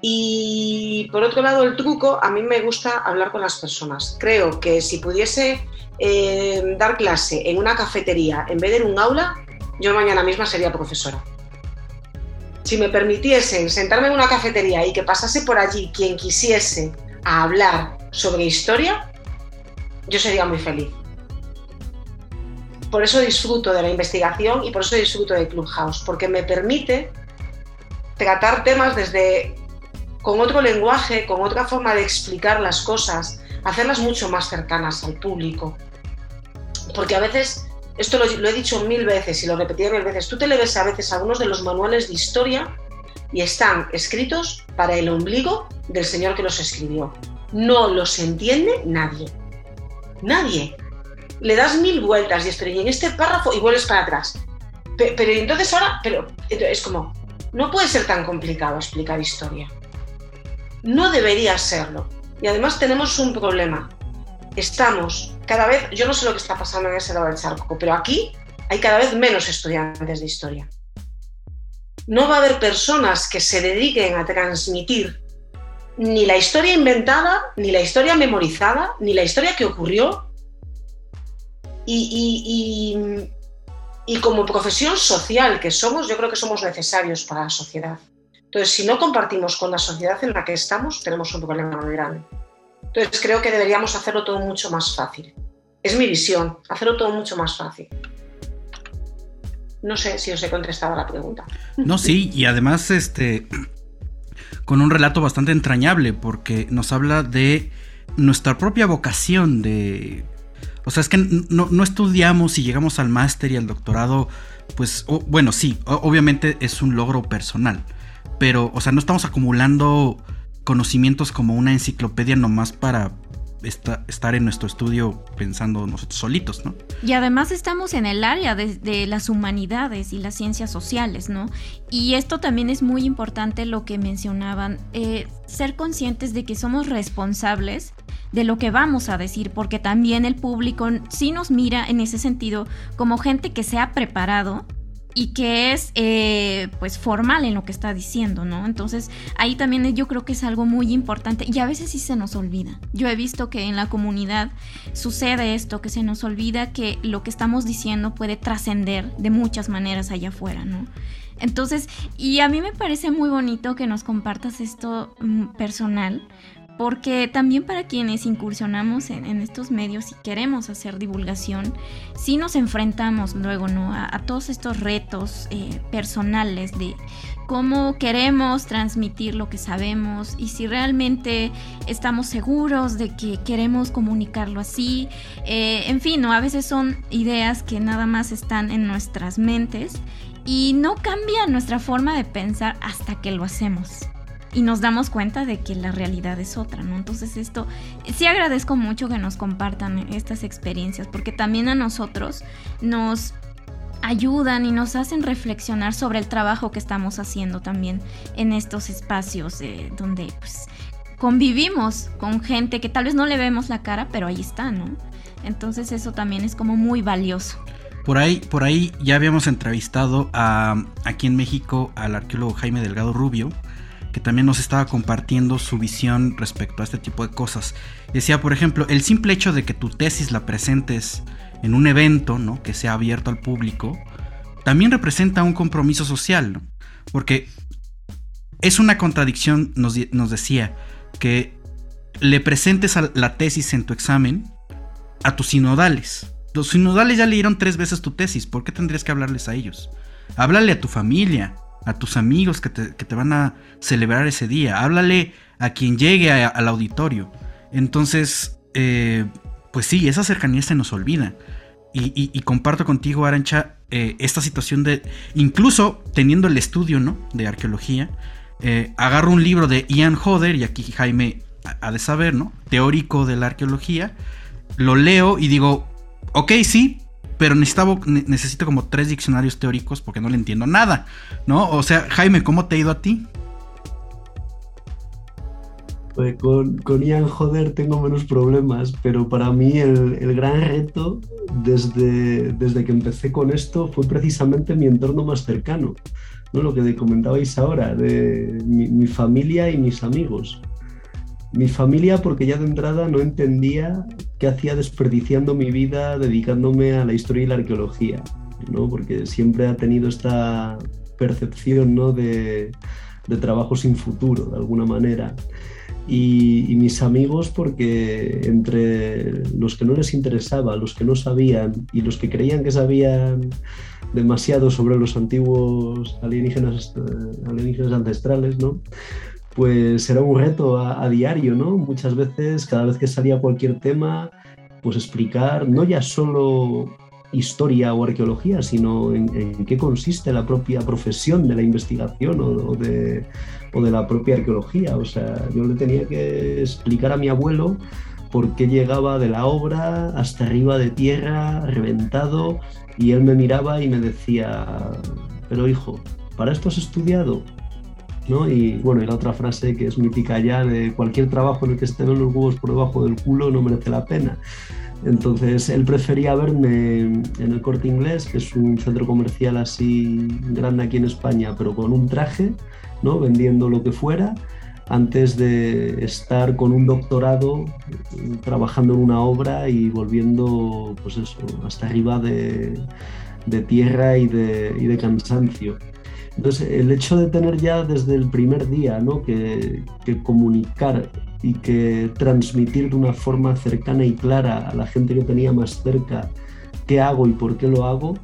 Y por otro lado, el truco, a mí me gusta hablar con las personas. Creo que si pudiese eh, dar clase en una cafetería en vez de en un aula, yo mañana misma sería profesora si me permitiesen sentarme en una cafetería y que pasase por allí quien quisiese a hablar sobre historia, yo sería muy feliz. Por eso disfruto de la investigación y por eso disfruto de Clubhouse, porque me permite tratar temas desde con otro lenguaje, con otra forma de explicar las cosas, hacerlas mucho más cercanas al público. Porque a veces esto lo, he dicho mil veces y lo repetí mil veces, tú te lees a veces algunos de los manuales de historia y están escritos para el ombligo del señor que los escribió. No los entiende nadie. Nadie. Le das mil vueltas y estoy en este párrafo y vuelves para atrás. Pero entonces ahora, pero es como, no puede ser tan complicado explicar historia. No debería serlo. Y además tenemos un problema. Estamos cada vez, yo no sé lo que está pasando en ese lado del charco, pero aquí hay cada vez menos estudiantes de historia. No va a haber personas que se dediquen a transmitir ni la historia inventada, ni la historia memorizada, ni la historia que ocurrió. Y, y, como profesión social que somos, yo creo que somos necesarios para la sociedad. Entonces, si no compartimos con la sociedad en la que estamos, tenemos un problema muy grande. Entonces creo que deberíamos hacerlo todo mucho más fácil. Es mi visión, hacerlo todo mucho más fácil. No sé si os he contestado la pregunta. No, sí, y además este con un relato bastante entrañable porque nos habla de nuestra propia vocación de o sea, es que no, estudiamos y llegamos al máster y al doctorado, pues, bueno, sí, obviamente es un logro personal, pero, o sea, no estamos acumulando conocimientos como una enciclopedia nomás para estar en nuestro estudio pensando nosotros solitos, ¿no? Y además estamos en el área de, las humanidades y las ciencias sociales, ¿no? Y esto también es muy importante lo que mencionaban, eh, ser conscientes de que somos responsables de lo que vamos a decir, porque también el público sí nos mira en ese sentido como gente que se ha preparado y que es eh, pues formal en lo que está diciendo, ¿no? Entonces ahí también yo creo que es algo muy importante y a veces sí se nos olvida. Yo he visto que en la comunidad sucede esto, que se nos olvida que lo que estamos diciendo puede trascender de muchas maneras allá afuera, ¿no? Entonces, y a mí me parece muy bonito que nos compartas esto mm, personal, porque también para quienes incursionamos en, estos medios y queremos hacer divulgación, sí nos enfrentamos luego ¿no? a, todos estos retos eh, personales de cómo queremos transmitir lo que sabemos y si realmente estamos seguros de que queremos comunicarlo así. Eh, en fin, ¿no? a veces son ideas que nada más están en nuestras mentes y no cambia nuestra forma de pensar hasta que lo hacemos y nos damos cuenta de que la realidad es otra, ¿no? Entonces esto, sí agradezco mucho que nos compartan estas experiencias, porque también a nosotros nos ayudan y nos hacen reflexionar sobre el trabajo que estamos haciendo también en estos espacios eh, donde pues convivimos con gente que tal vez no le vemos la cara, pero ahí está, ¿no? Entonces eso también es como muy valioso. Por ahí, por ahí ya habíamos entrevistado a, aquí en México al arqueólogo Jaime Delgado Rubio, que también nos estaba compartiendo su visión respecto a este tipo de cosas. Decía, por ejemplo, el simple hecho de que tu tesis la presentes en un evento, ¿no? Que sea abierto al público, también representa un compromiso social. Porque es una contradicción, nos, nos decía, que le presentes la tesis en tu examen a tus sinodales. Los sinodales ya leyeron tres veces tu tesis, ¿por qué tendrías que hablarles a ellos? Háblale a tu familia, a tus amigos que te, van a celebrar ese día, háblale a quien llegue al auditorio. Entonces, eh, pues sí, esa cercanía se nos olvida. Y, comparto contigo, Arancha, eh, esta situación de, incluso teniendo el estudio ¿no? de arqueología, eh, agarro un libro de Ian Hodder, y aquí Jaime ha de saber, ¿no? Teórico de la arqueología, lo leo y digo, ok, sí, pero necesito, necesito como tres diccionarios teóricos porque no le entiendo nada, ¿no? O sea, Jaime, ¿cómo te ha ido a ti? Pues con, con Ian Joder tengo menos problemas, pero para mí el, gran reto desde, desde que empecé con esto fue precisamente mi entorno más cercano, ¿no? lo que comentabais ahora, de mi familia y mis amigos. Mi familia porque ya de entrada no entendía qué hacía desperdiciando mi vida dedicándome a la historia y la arqueología, ¿no? porque siempre ha tenido esta percepción ¿no? de, trabajo sin futuro, de alguna manera. Y, mis amigos porque entre los que no les interesaba, los que no sabían y los que creían que sabían demasiado sobre los antiguos alienígenas, eh, alienígenas ancestrales, ¿no? Pues era un reto a, diario, ¿no? Muchas veces, cada vez que salía cualquier tema, pues explicar no ya solo historia o arqueología, sino en, qué consiste la propia profesión de la investigación o, de, o, de, la propia arqueología. O sea, yo le tenía que explicar a mi abuelo por qué llegaba de la obra hasta arriba de tierra, reventado, y él me miraba y me decía, pero hijo, ¿para esto has estudiado? Y bueno, y la otra frase que es mítica ya de cualquier trabajo en el que estén los huevos por debajo del culo no merece la pena. Entonces él prefería verme en el corte inglés, que es un centro comercial así grande aquí en España, pero con un traje, ¿no? vendiendo lo que fuera, antes de estar con un doctorado trabajando en una obra y volviendo pues eso, hasta arriba de, tierra y de, y de cansancio. Entonces, el hecho de tener ya desde el primer día ¿no? que, comunicar y que transmitir de una forma cercana y clara a la gente que tenía más cerca qué hago y por qué lo hago,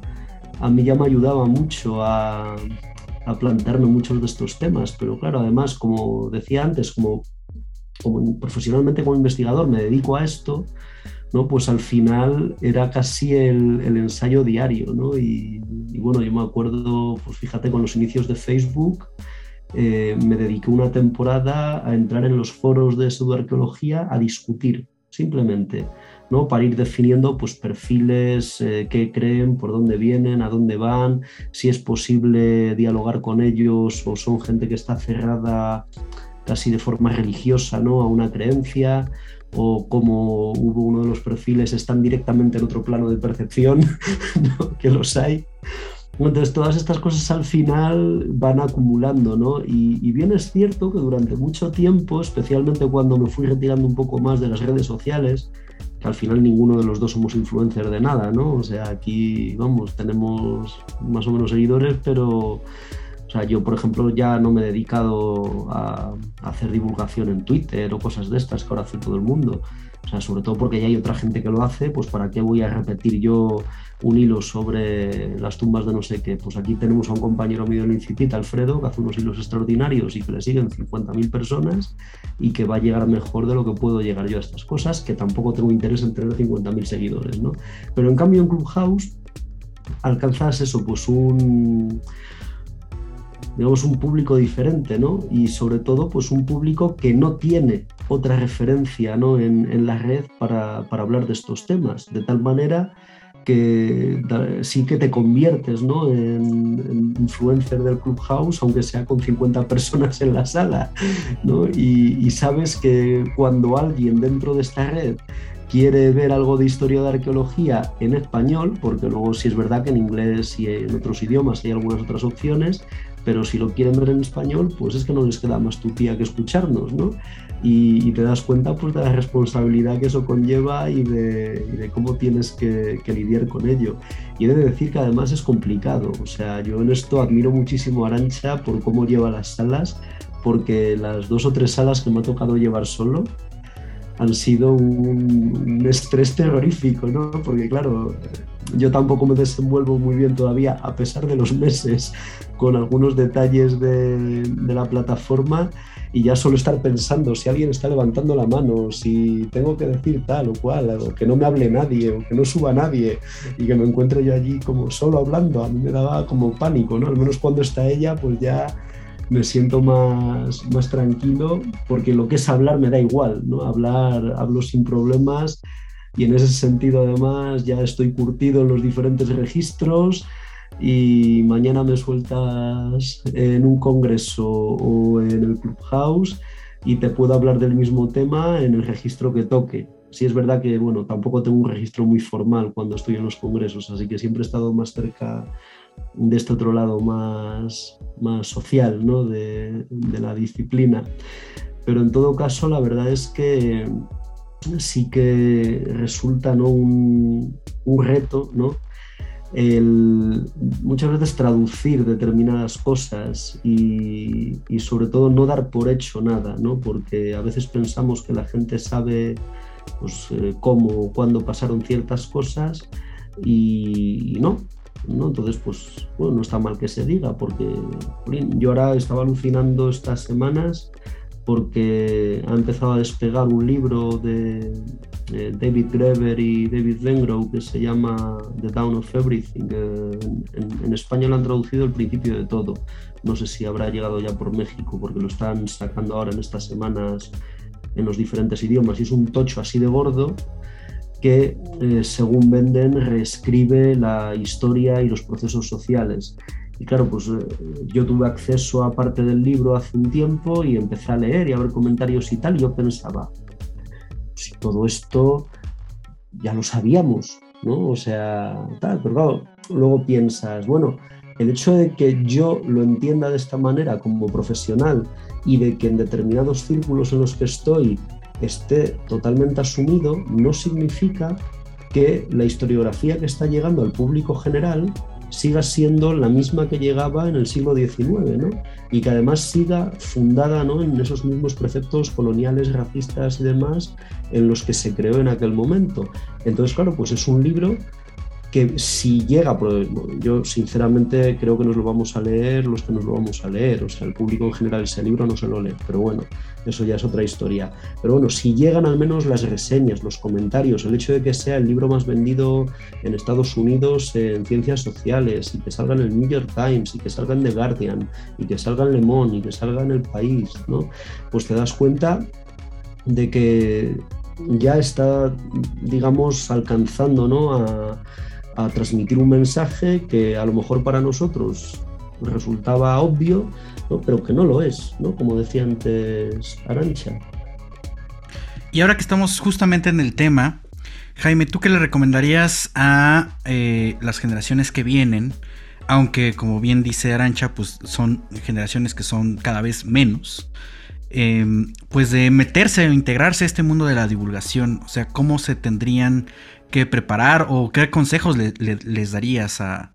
a mí ya me ayudaba mucho a, a plantearme muchos de estos temas. Pero claro, además, como decía antes, como, profesionalmente como investigador me dedico a esto, ¿no? pues al final era casi el, ensayo diario. ¿no? Y, bueno, yo me acuerdo, pues fíjate, con los inicios de Facebook, eh, me dediqué una temporada a entrar en los foros de pseudoarqueología a discutir, simplemente, ¿no? para ir definiendo pues, perfiles, eh, qué creen, por dónde vienen, a dónde van, si es posible dialogar con ellos o son gente que está cerrada casi de forma religiosa ¿no? a una creencia o como hubo uno de los perfiles están directamente en otro plano de percepción, que los hay. Entonces todas estas cosas al final van acumulando, ¿no? Y, bien es cierto que durante mucho tiempo, especialmente cuando me fui retirando un poco más de las redes sociales, que al final ninguno de los dos somos influencers de nada, ¿no? O sea, aquí, vamos, tenemos más o menos seguidores, pero o sea, yo, por ejemplo, ya no me he dedicado a, hacer divulgación en Twitter o cosas de estas que ahora hace todo el mundo. O sea, sobre todo porque ya hay otra gente que lo hace, pues ¿para qué voy a repetir yo un hilo sobre las tumbas de no sé qué? Pues aquí tenemos a un compañero mío en Incipit, Alfredo, que hace unos hilos extraordinarios y que le siguen 50.000 personas y que va a llegar mejor de lo que puedo llegar yo a estas cosas, que tampoco tengo interés en tener 50.000 seguidores, ¿no? Pero en cambio en Clubhouse alcanzas eso, pues un digamos, un público diferente, ¿no? Y sobre todo, pues un público que no tiene otra referencia, ¿no? En, la red para, hablar de estos temas, de tal manera que sí que te conviertes ¿no? en, influencer del Clubhouse, aunque sea con 50 personas en la sala, ¿no? y, y sabes que cuando alguien dentro de esta red quiere ver algo de historia de arqueología en español, porque luego sí es verdad que en inglés y en otros idiomas hay algunas otras opciones, pero si lo quieren ver en español, pues es que no les queda más tu tía que escucharnos, ¿no? Y, te das cuenta pues, de la responsabilidad que eso conlleva y de, cómo tienes que, lidiar con ello. Y he de decir que además es complicado, o sea, yo en esto admiro muchísimo a Arancha por cómo lleva las salas, porque las dos o tres salas que me ha tocado llevar solo, han sido un, estrés terrorífico, ¿no? Porque claro, yo tampoco me desenvuelvo muy bien todavía, a pesar de los meses, con algunos detalles de, la plataforma y ya solo estar pensando si alguien está levantando la mano, si tengo que decir tal o cual, o que no me hable nadie, o que no suba nadie y que me encuentre yo allí como solo hablando, a mí me daba como pánico, ¿no? Al menos cuando está ella, pues ya me siento más, más tranquilo porque lo que es hablar me da igual, ¿no? Hablar, hablo sin problemas y en ese sentido además ya estoy curtido en los diferentes registros y mañana me sueltas en un congreso o en el Clubhouse y te puedo hablar del mismo tema en el registro que toque. Sí es verdad que, bueno, tampoco tengo un registro muy formal cuando estoy en los congresos, así que siempre he estado más cerca de este otro lado más, más social ¿no? de, la disciplina. Pero en todo caso, la verdad es que sí que resulta ¿no? un, reto ¿no? el muchas veces traducir determinadas cosas y, sobre todo no dar por hecho nada, ¿no? porque a veces pensamos que la gente sabe pues, eh, cómo o cuándo pasaron ciertas cosas y no, entonces, pues, bueno, no está mal que se diga, porque yo ahora estaba alucinando estas semanas porque ha empezado a despegar un libro de, David Greber y David Vengrow que se llama The Down of Everything. En, en, España lo han traducido El principio de todo. No sé si habrá llegado ya por México, porque lo están sacando ahora en estas semanas en los diferentes idiomas. Y es un tocho así de gordo que, eh, según venden, reescribe la historia y los procesos sociales. Y claro, pues eh, yo tuve acceso a parte del libro hace un tiempo y empecé a leer y a ver comentarios y tal, y yo pensaba, si todo esto ya lo sabíamos, ¿no? O sea, tal, pero claro, luego piensas, bueno, el hecho de que yo lo entienda de esta manera como profesional y de que en determinados círculos en los que estoy esté totalmente asumido no significa que la historiografía que está llegando al público general siga siendo la misma que llegaba en el siglo XIX, ¿no? Y que además siga fundada ¿no? en esos mismos preceptos coloniales, racistas y demás en los que se creó en aquel momento. Entonces, claro, pues es un libro que si llega, yo sinceramente creo que nos lo vamos a leer los que nos lo vamos a leer, o sea, el público en general ese libro no se lo lee, pero bueno, eso ya es otra historia. Pero bueno, si llegan al menos las reseñas, los comentarios, el hecho de que sea el libro más vendido en Estados Unidos en ciencias sociales y que salga en el New York Times y que salga en The Guardian y que salga en Le Monde y que salga en El País, ¿no? Pues te das cuenta de que ya está, digamos, alcanzando ¿no? a, a transmitir un mensaje que a lo mejor para nosotros resultaba obvio, pero que no lo es, ¿no? como decía antes Arancha. Y ahora que estamos justamente en el tema, Jaime, ¿tú qué le recomendarías a eh, las generaciones que vienen? Aunque, como bien dice Arancha, pues son generaciones que son cada vez menos. Em, pues de meterse o integrarse a este mundo de la divulgación, o sea, cómo se tendrían que preparar o qué consejos les darías a,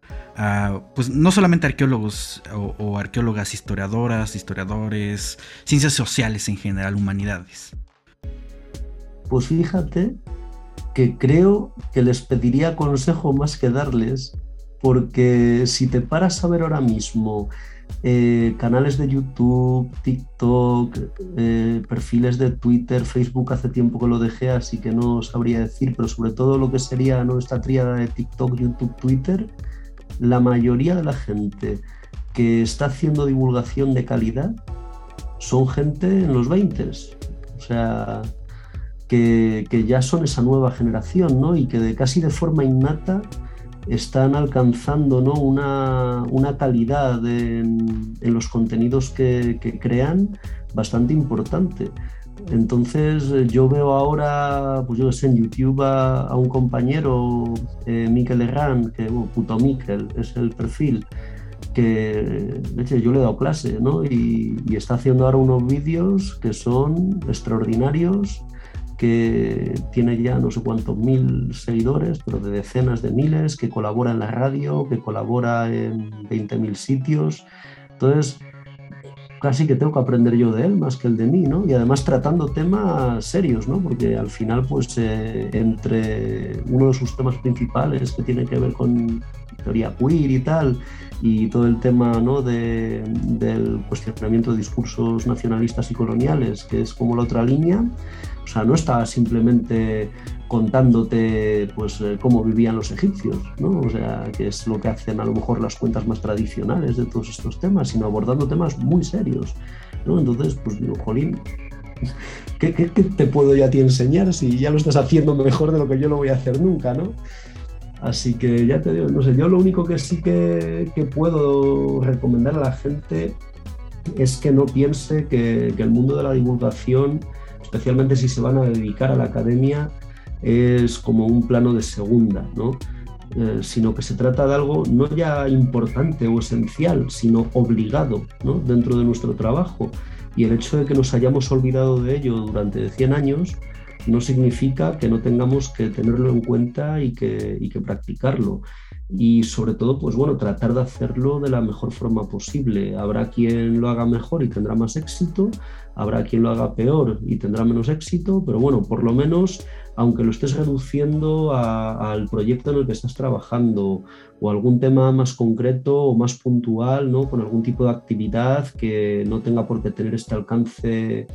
pues no solamente arqueólogos o, arqueólogas, historiadoras, historiadores, ciencias sociales en general, humanidades? Pues fíjate que creo que les pediría consejo más que darles, porque si te paras a ver ahora mismo eh, canales de YouTube, TikTok, eh, perfiles de Twitter, Facebook hace tiempo que lo dejé, así que no sabría decir, pero sobre todo lo que sería nuestra tríada de TikTok, YouTube, Twitter, la mayoría de la gente que está haciendo divulgación de calidad son gente en los 20, o sea, que, que ya son esa nueva generación, ¿no? Y que de, casi de forma innata están alcanzando ¿no? una, calidad en, los contenidos que, crean bastante importante. Entonces yo veo ahora, pues yo sé, en YouTube a, un compañero, eh, Miquel Herrán, que, puto Miquel es el perfil, que leche, yo le he dado clase, ¿no? Y, y está haciendo ahora unos vídeos que son extraordinarios, que tiene ya no sé cuántos mil seguidores, pero de decenas de miles, que colabora en la radio, que colabora en 20.000 sitios. Entonces, casi que tengo que aprender yo de él más que el de mí, ¿no? Y además tratando temas serios, ¿no? Porque al final, pues, eh, entre uno de sus temas principales que tiene que ver con teoría queer y tal, y todo el tema ¿no? de, del cuestionamiento de discursos nacionalistas y coloniales, que es como la otra línea, sea, no está simplemente contándote pues eh, cómo vivían los egipcios, ¿no? O sea, que es lo que hacen a lo mejor las cuentas más tradicionales de todos estos temas, sino abordando temas muy serios, ¿no? Entonces, pues digo, jolín, ¿qué, te puedo ya ti enseñar si ya lo estás haciendo mejor de lo que yo lo voy a hacer nunca, ¿no? Así que ya te digo, no sé, yo lo único que sí que, puedo recomendar a la gente es que no piense que el mundo de la divulgación especialmente si se van a dedicar a la academia, es como un plano de segunda, ¿no? Eh, sino que se trata de algo no ya importante o esencial, sino obligado dentro de nuestro trabajo. Y el hecho de que nos hayamos olvidado de ello durante 100 años no significa que no tengamos que tenerlo en cuenta y que, y que practicarlo y sobre todo, pues bueno, tratar de hacerlo de la mejor forma posible. Habrá quien lo haga mejor y tendrá más éxito, habrá quien lo haga peor y tendrá menos éxito, pero bueno, por lo menos, aunque lo estés reduciendo al proyecto en el que estás trabajando o algún tema más concreto o más puntual, ¿no? Con algún tipo de actividad que no tenga por qué tener este alcance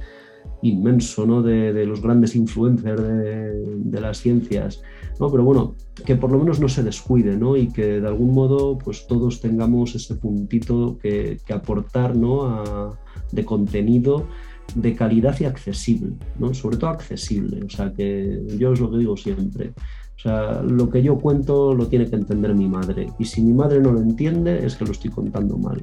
inmenso ¿no? de, los grandes influencers de, las ciencias. ¿no? Pero bueno, que por lo menos no se descuide ¿no? y que de algún modo pues, todos tengamos ese puntito que, aportar ¿no? de contenido de calidad y accesible, ¿no? sobre todo accesible. O sea, que yo es lo que digo siempre. O sea, lo que yo cuento lo tiene que entender mi madre. Y si mi madre no lo entiende, es que lo estoy contando mal.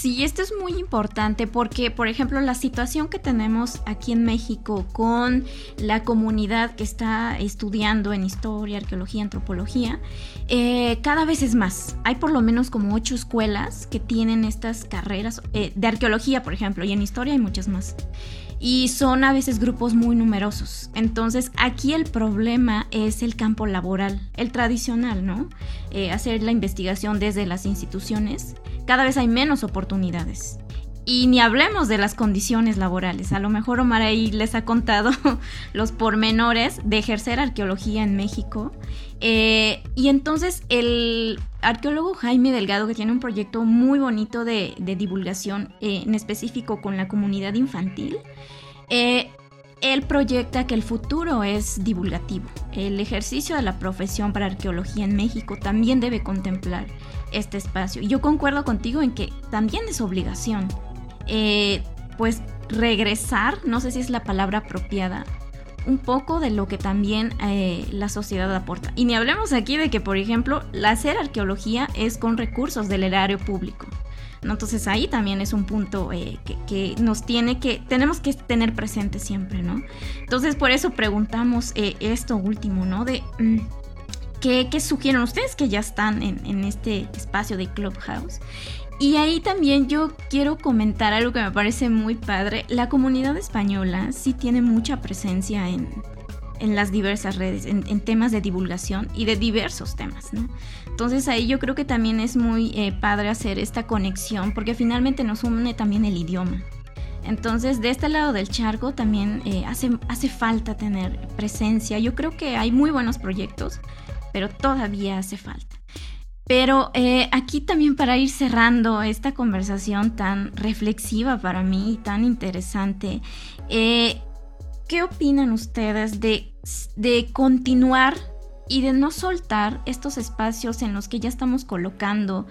Sí, esto es muy importante porque, por ejemplo, la situación que tenemos aquí en México con la comunidad que está estudiando en historia, arqueología, antropología, eh, cada vez es más. Hay por lo menos como ocho escuelas que tienen estas carreras eh, de arqueología, por ejemplo, y en historia hay muchas más y son a veces grupos muy numerosos. Entonces aquí el problema es el campo laboral, el tradicional, ¿no? Eh, hacer la investigación desde las instituciones. Cada vez hay menos oportunidades. Y ni hablemos de las condiciones laborales. A lo mejor Omar ahí les ha contado los pormenores de ejercer arqueología en México. Eh, y entonces el arqueólogo Jaime Delgado, que tiene un proyecto muy bonito de, divulgación, eh, en específico con la comunidad infantil, eh, él proyecta que el futuro es divulgativo. El ejercicio de la profesión para arqueología en México también debe contemplar este espacio. Y yo concuerdo contigo en que también es obligación pues regresar, no sé si es la palabra apropiada, un poco de lo que también eh, la sociedad aporta. Y ni hablemos aquí de que, por ejemplo, hacer arqueología es con recursos del erario público. ¿no? Entonces ahí también es un punto eh, que, nos tiene que, tenemos que tener presente siempre, ¿no? Entonces por eso preguntamos esto último, ¿no? De mm, ¿qué, sugieren ustedes que ya están en, en este espacio de Clubhouse? Y ahí también yo quiero comentar algo que me parece muy padre. La comunidad española sí tiene mucha presencia en, las diversas redes, en, temas de divulgación y de diversos temas, ¿no? Entonces ahí yo creo que también es muy eh, padre hacer esta conexión porque finalmente nos une también el idioma. Entonces de este lado del charco también eh, hace, hace falta tener presencia. Yo creo que hay muy buenos proyectos, pero todavía hace falta. Pero eh, aquí también para ir cerrando esta conversación tan reflexiva para mí y tan interesante, eh, ¿qué opinan ustedes de, de continuar y de no soltar estos espacios en los que ya estamos colocando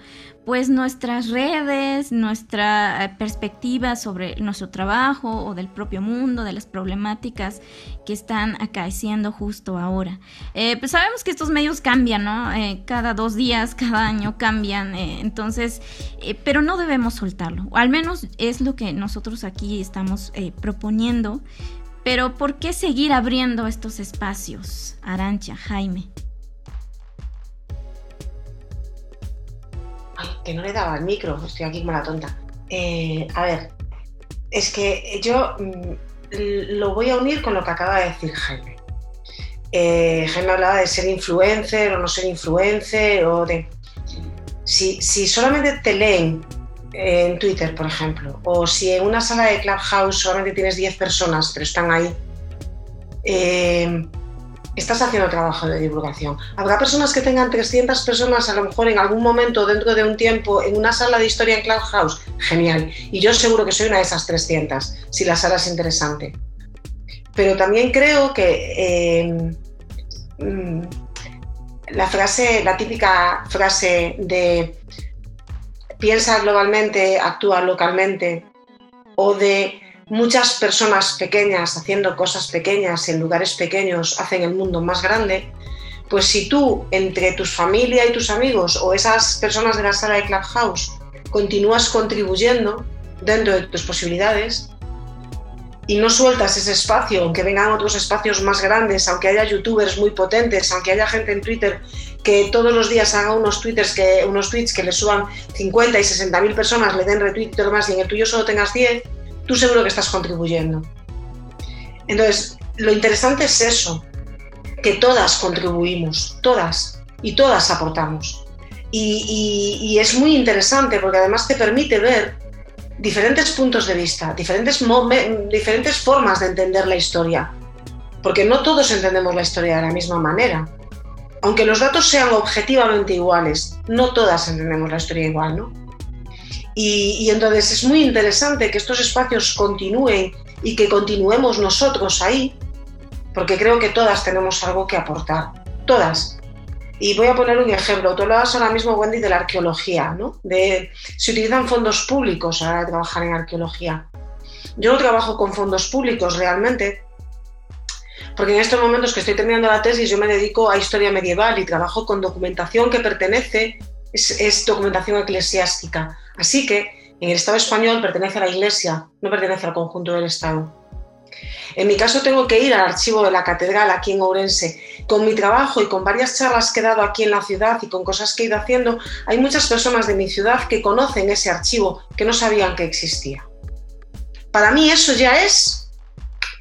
pues nuestras redes, nuestra eh, perspectiva sobre nuestro trabajo o del propio mundo, de las problemáticas que están acaeciendo justo ahora. Eh, pues sabemos que estos medios cambian, ¿no? Eh, cada dos días, cada año cambian, entonces, pero no debemos soltarlo, o al menos es lo que nosotros aquí estamos proponiendo pero ¿por qué seguir abriendo estos espacios? Arancha, Jaime. que no le daba el micro, estoy aquí como la tonta. Eh, a ver, es que yo mm, lo voy a unir con lo que acaba de decir Jaime. Eh, Jaime hablaba de ser influencer o no ser influencer o de... Si, si solamente te leen en Twitter, por ejemplo, o si en una sala de Clubhouse solamente tienes 10 personas, pero están ahí, eh, estás haciendo trabajo de divulgación. Habrá personas que tengan 300 personas a lo mejor en algún momento dentro de un tiempo en una sala de historia en Clubhouse. Genial. Y yo seguro que soy una de esas 300, si la sala es interesante. Pero también creo que eh, mm, la frase, la típica frase de piensa globalmente, actúa localmente, o de muchas personas pequeñas haciendo cosas pequeñas en lugares pequeños hacen el mundo más grande, pues si tú entre tus familia y tus amigos o esas personas de la sala de Clubhouse continúas contribuyendo dentro de tus posibilidades y no sueltas ese espacio, aunque vengan otros espacios más grandes, aunque haya youtubers muy potentes, aunque haya gente en Twitter que todos los días haga unos twitters que unos tweets que le suban 50 y 60 mil personas, le den retweet y todo más y en el tuyo solo tengas 10, tú seguro que estás contribuyendo. Entonces, lo interesante es eso, que todas contribuimos, todas, y todas aportamos. Y, es muy interesante porque además te permite ver diferentes puntos de vista, diferentes, diferentes formas de entender la historia, porque no todos entendemos la historia de la misma manera. Aunque los datos sean objetivamente iguales, no todas entendemos la historia igual, ¿no? Y, entonces es muy interesante que estos espacios continúen y que continuemos nosotros ahí, porque creo que todas tenemos algo que aportar, todas. Y voy a poner un ejemplo. Tú hablabas ahora mismo, Wendy, de la arqueología, ¿no? De si utilizan fondos públicos a trabajar en arqueología. Yo no trabajo con fondos públicos realmente, porque en estos momentos que estoy terminando la tesis yo me dedico a historia medieval y trabajo con documentación que pertenece, es documentación eclesiástica, Así que en el Estado español pertenece a la Iglesia, no pertenece al conjunto del Estado. En mi caso tengo que ir al archivo de la catedral aquí en Ourense. Con mi trabajo y con varias charlas que he dado aquí en la ciudad y con cosas que he ido haciendo, hay muchas personas de mi ciudad que conocen ese archivo, que no sabían que existía. Para mí eso ya es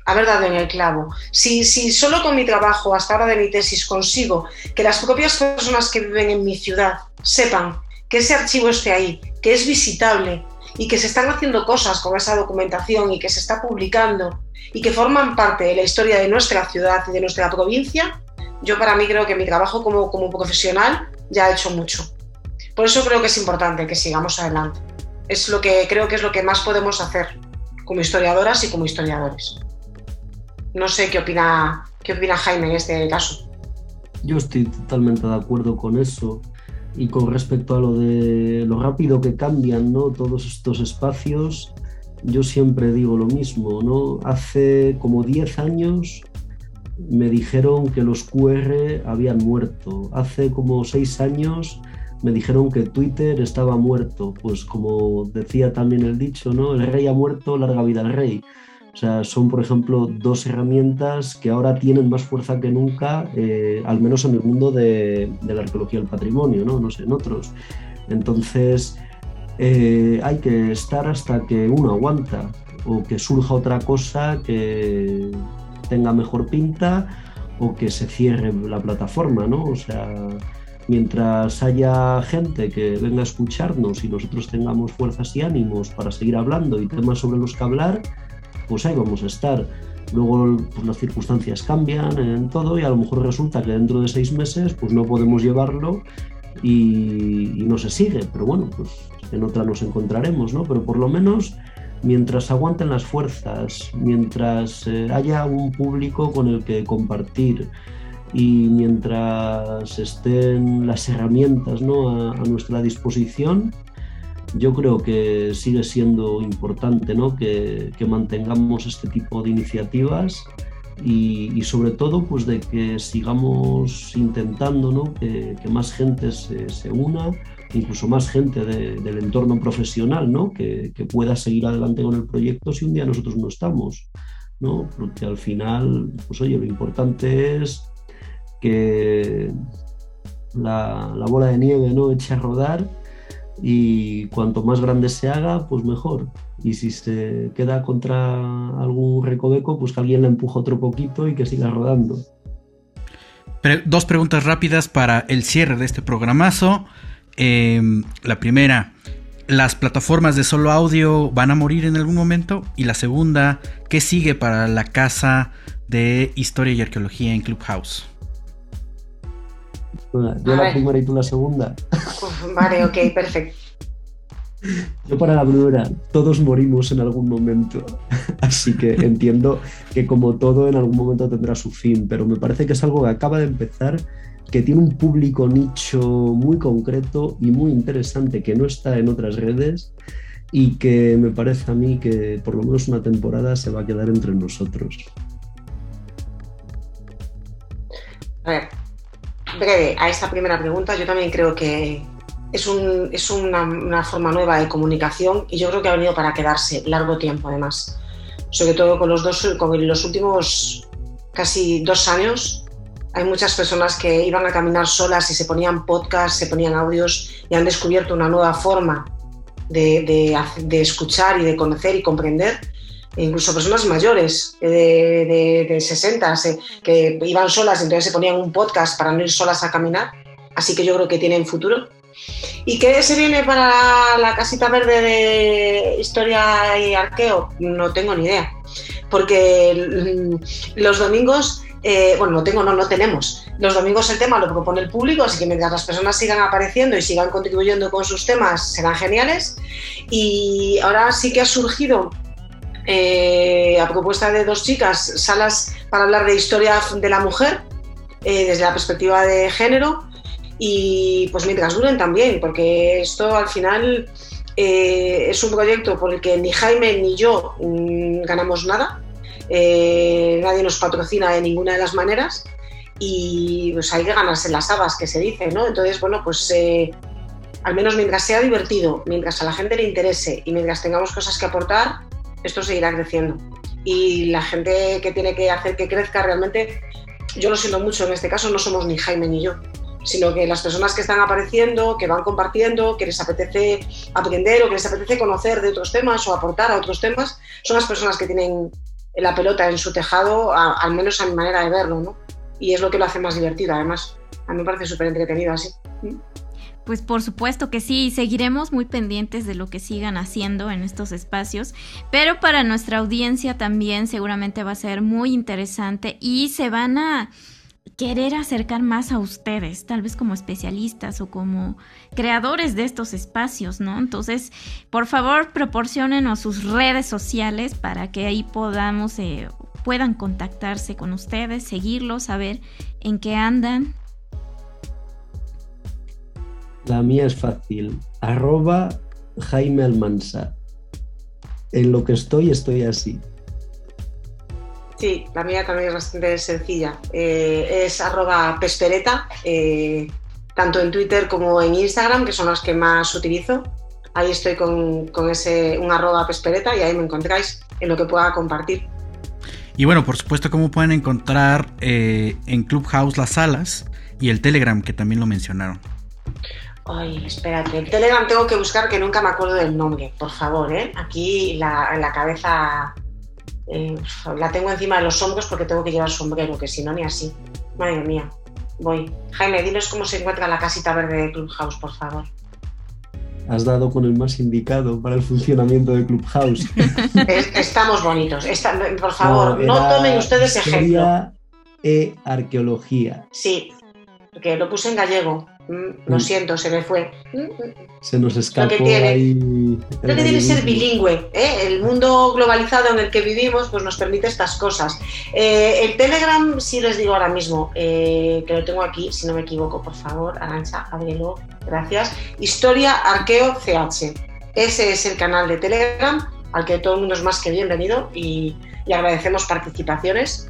haber dado en el clavo. Si, si solo con mi trabajo hasta ahora de mi tesis consigo que las propias personas que viven en mi ciudad sepan que ese archivo esté ahí, que es visitable y que se están haciendo cosas con esa documentación y que se está publicando y que forman parte de la historia de nuestra ciudad y de nuestra provincia, yo para mí creo que mi trabajo como, como profesional ya ha hecho mucho. Por eso creo que es importante que sigamos adelante. Es lo que creo que es lo que más podemos hacer como historiadoras y como historiadores. No sé qué opina, qué opina Jaime en este caso. Yo estoy totalmente de acuerdo con eso. Y con respecto a lo de lo rápido que cambian ¿no? todos estos espacios, yo siempre digo lo mismo, ¿no? Hace como 10 años me dijeron que los QR habían muerto. Hace como 6 años me dijeron que Twitter estaba muerto. Pues como decía también el dicho, ¿no? El rey ha muerto, larga vida al rey. O sea, son, por ejemplo, dos herramientas que ahora tienen más fuerza que nunca, eh, al menos en el mundo de, la arqueología del patrimonio, ¿no? No sé, en otros. Entonces, eh, hay que estar hasta que uno aguanta o que surja otra cosa que tenga mejor pinta o que se cierre la plataforma, ¿no? O sea, mientras haya gente que venga a escucharnos y nosotros tengamos fuerzas y ánimos para seguir hablando y temas sobre los que hablar, pues ahí vamos a estar. Luego pues, las circunstancias cambian en todo y a lo mejor resulta que dentro de seis meses pues no podemos llevarlo y, no se sigue. Pero bueno, pues en otra nos encontraremos, ¿no? Pero por lo menos mientras aguanten las fuerzas, mientras eh, haya un público con el que compartir y mientras estén las herramientas ¿no? a nuestra disposición, yo creo que sigue siendo importante ¿no? que, mantengamos este tipo de iniciativas y, sobre todo pues de que sigamos intentando ¿no? que, más gente se, una, incluso más gente del entorno profesional ¿no? que, pueda seguir adelante con el proyecto si un día nosotros no estamos. ¿no? Porque al final, pues oye, lo importante es que la, la bola de nieve ¿no? eche a rodar y cuanto más grande se haga, pues mejor. Y si se queda contra algún recoveco, pues que alguien le empuja otro poquito y que siga rodando. dos preguntas rápidas para el cierre de este programazo. Em, la primera, ¿las plataformas de solo audio van a morir en algún momento? Y la segunda, ¿qué sigue para la casa de historia y arqueología en Clubhouse? Yo la primera y tú la segunda. vale, ok, perfecto. Yo para la primera, todos morimos en algún momento, así que entiendo que como todo en algún momento tendrá su fin, pero me parece que es algo que acaba de empezar, que tiene un público nicho muy concreto y muy interesante que no está en otras redes y que me parece a mí que por lo menos una temporada se va a quedar entre nosotros. A ver, breve a esta primera pregunta, yo también creo que es, una, forma nueva de comunicación y yo creo que ha venido para quedarse largo tiempo además. Sobre todo con los, dos, con los últimos casi dos años hay muchas personas que iban a caminar solas y se ponían podcasts, se ponían audios y han descubierto una nueva forma de, de escuchar y de conocer y comprender incluso personas mayores de, de, 60 que iban solas, entonces se ponían un podcast para no ir solas a caminar. Así que yo creo que tienen futuro. ¿Y qué se viene para la casita verde de historia y arqueo? No tengo ni idea. Porque los domingos, eh, bueno, no tengo, no, no tenemos. Los domingos el tema lo propone el público, así que mientras las personas sigan apareciendo y sigan contribuyendo con sus temas, serán geniales. Y ahora sí que ha surgido eh, a propuesta de dos chicas, salas para hablar de historia de la mujer eh, desde la perspectiva de género y pues mientras duren también, porque esto al final eh, es un proyecto por el que ni Jaime ni yo mm, ganamos nada, nadie nos patrocina de ninguna de las maneras y pues hay que ganarse las habas que se dice, ¿no? Entonces, bueno, pues al menos mientras sea divertido, mientras a la gente le interese y mientras tengamos cosas que aportar, esto seguirá creciendo. Y la gente que tiene que hacer que crezca realmente, yo lo siento mucho, en este caso no somos ni Jaime ni yo, sino que las personas que están apareciendo, que van compartiendo, que les apetece aprender o que les apetece conocer de otros temas o aportar a otros temas, son las personas que tienen la pelota en su tejado, al menos a mi manera de verlo, ¿no? Y es lo que lo hace más divertido, además. A mí me parece súper entretenido así. Pues por supuesto que sí, seguiremos muy pendientes de lo que sigan haciendo en estos espacios, pero para nuestra audiencia también seguramente va a ser muy interesante y se van a querer acercar más a ustedes, tal vez como especialistas o como creadores de estos espacios, ¿no? Entonces, por favor, proporcionenos sus redes sociales para que ahí podamos, eh, puedan contactarse con ustedes, seguirlos, saber en qué andan la mía es fácil. Arroba Jaime Almansa. En lo que estoy, estoy así. Sí, la mía también es bastante sencilla. Eh, es arroba pespereta, eh, tanto en Twitter como en Instagram, que son las que más utilizo. Ahí estoy con, ese un arroba pespereta y ahí me encontráis en lo que pueda compartir. Y bueno, por supuesto, como pueden encontrar eh, en Clubhouse las salas y el Telegram, que también lo mencionaron. Ay, espérate. El Telegram tengo que buscar que nunca me acuerdo del nombre, por favor, ¿eh? Aquí la, la cabeza eh, la tengo encima de los hombros porque tengo que llevar sombrero, que si no, ni así. Madre mía. Voy. Jaime, dinos cómo se encuentra la casita verde de Clubhouse, por favor. Has dado con el más indicado para el funcionamiento de Clubhouse. Estamos bonitos. por favor, no, tomen ustedes ejemplo. E arqueología. Sí, porque lo puse en gallego. Mm, lo mm. siento, se me fue. Se nos escapó. Lo que tiene, lo que tiene ser bilingüe. ¿eh? El mundo globalizado en el que vivimos pues nos permite estas cosas. Eh, el Telegram, sí les digo ahora mismo, eh, que lo tengo aquí, si no me equivoco, por favor, Arancha, ábrelo, gracias. Historia Arqueo CH. Ese es el canal de Telegram al que todo el mundo es más que bienvenido y, y agradecemos participaciones.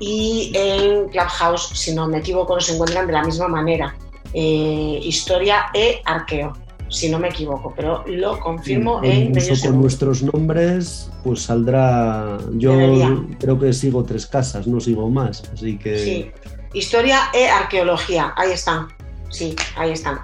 Y en Clubhouse, si no me equivoco, se encuentran de la misma manera. Eh, historia e arqueo, si no me equivoco, pero lo confirmo en con nuestros nombres, pues saldrá. Yo creo que sigo tres casas, no sigo más, así que. Sí, historia e arqueología, ahí están. Sí, ahí están.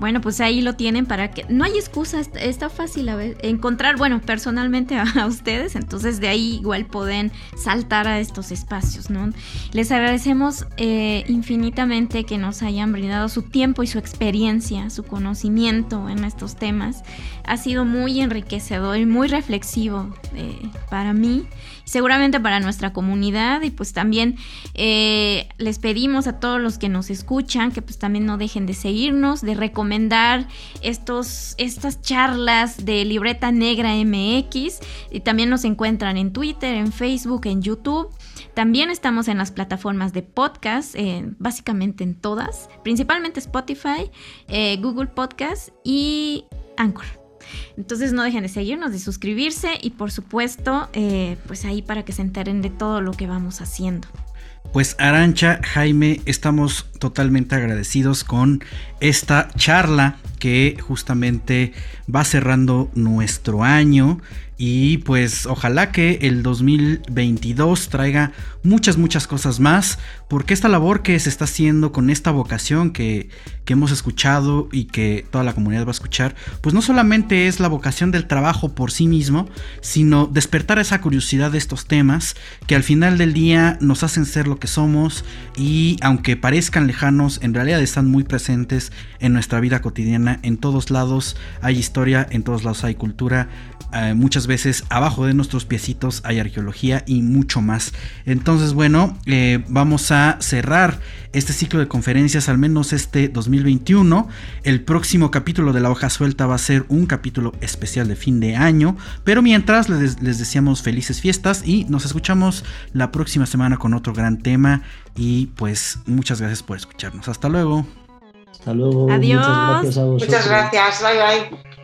Bueno, pues ahí lo tienen para que no hay excusa, está fácil a ver, encontrar, bueno, personalmente a, ustedes, entonces de ahí igual pueden saltar a estos espacios, ¿no? Les agradecemos eh, infinitamente que nos hayan brindado su tiempo y su experiencia, su conocimiento en estos temas. Ha sido muy enriquecedor y muy reflexivo eh, para mí seguramente para nuestra comunidad y pues también eh, les pedimos a todos los que nos escuchan que pues también no dejen de seguirnos, de recomendar estos, estas charlas de Libreta Negra MX y también nos encuentran en Twitter, en Facebook, en YouTube. También estamos en las plataformas de podcast, eh, básicamente en todas, principalmente Spotify, eh, Google Podcast y Anchor. Entonces no dejen de seguirnos, de suscribirse y por supuesto, eh, pues ahí para que se enteren de todo lo que vamos haciendo. Pues Arancha, Jaime, estamos totalmente agradecidos con esta charla que justamente va cerrando nuestro año y pues ojalá que el 2022 traiga muchas, muchas cosas más, porque esta labor que se está haciendo con esta vocación que, hemos escuchado y que toda la comunidad va a escuchar, pues no solamente es la vocación del trabajo por sí mismo, sino despertar esa curiosidad de estos temas que al final del día nos hacen ser lo que somos y aunque parezcan lejanos, en realidad están muy presentes en nuestra vida cotidiana. En todos lados hay historia, en todos lados hay cultura, eh, muchas veces abajo de nuestros piecitos hay arqueología y mucho más. Entonces, bueno, eh, vamos a cerrar este ciclo de conferencias, al menos este 2021. El próximo capítulo de La Hoja Suelta va a ser un capítulo especial de fin de año. Pero mientras les, les deseamos felices fiestas y nos escuchamos la próxima semana con otro gran tema. Y pues muchas gracias por escucharnos. Hasta luego. Hasta luego. Adiós. Muchas gracias a vosotros. Muchas gracias. Bye bye.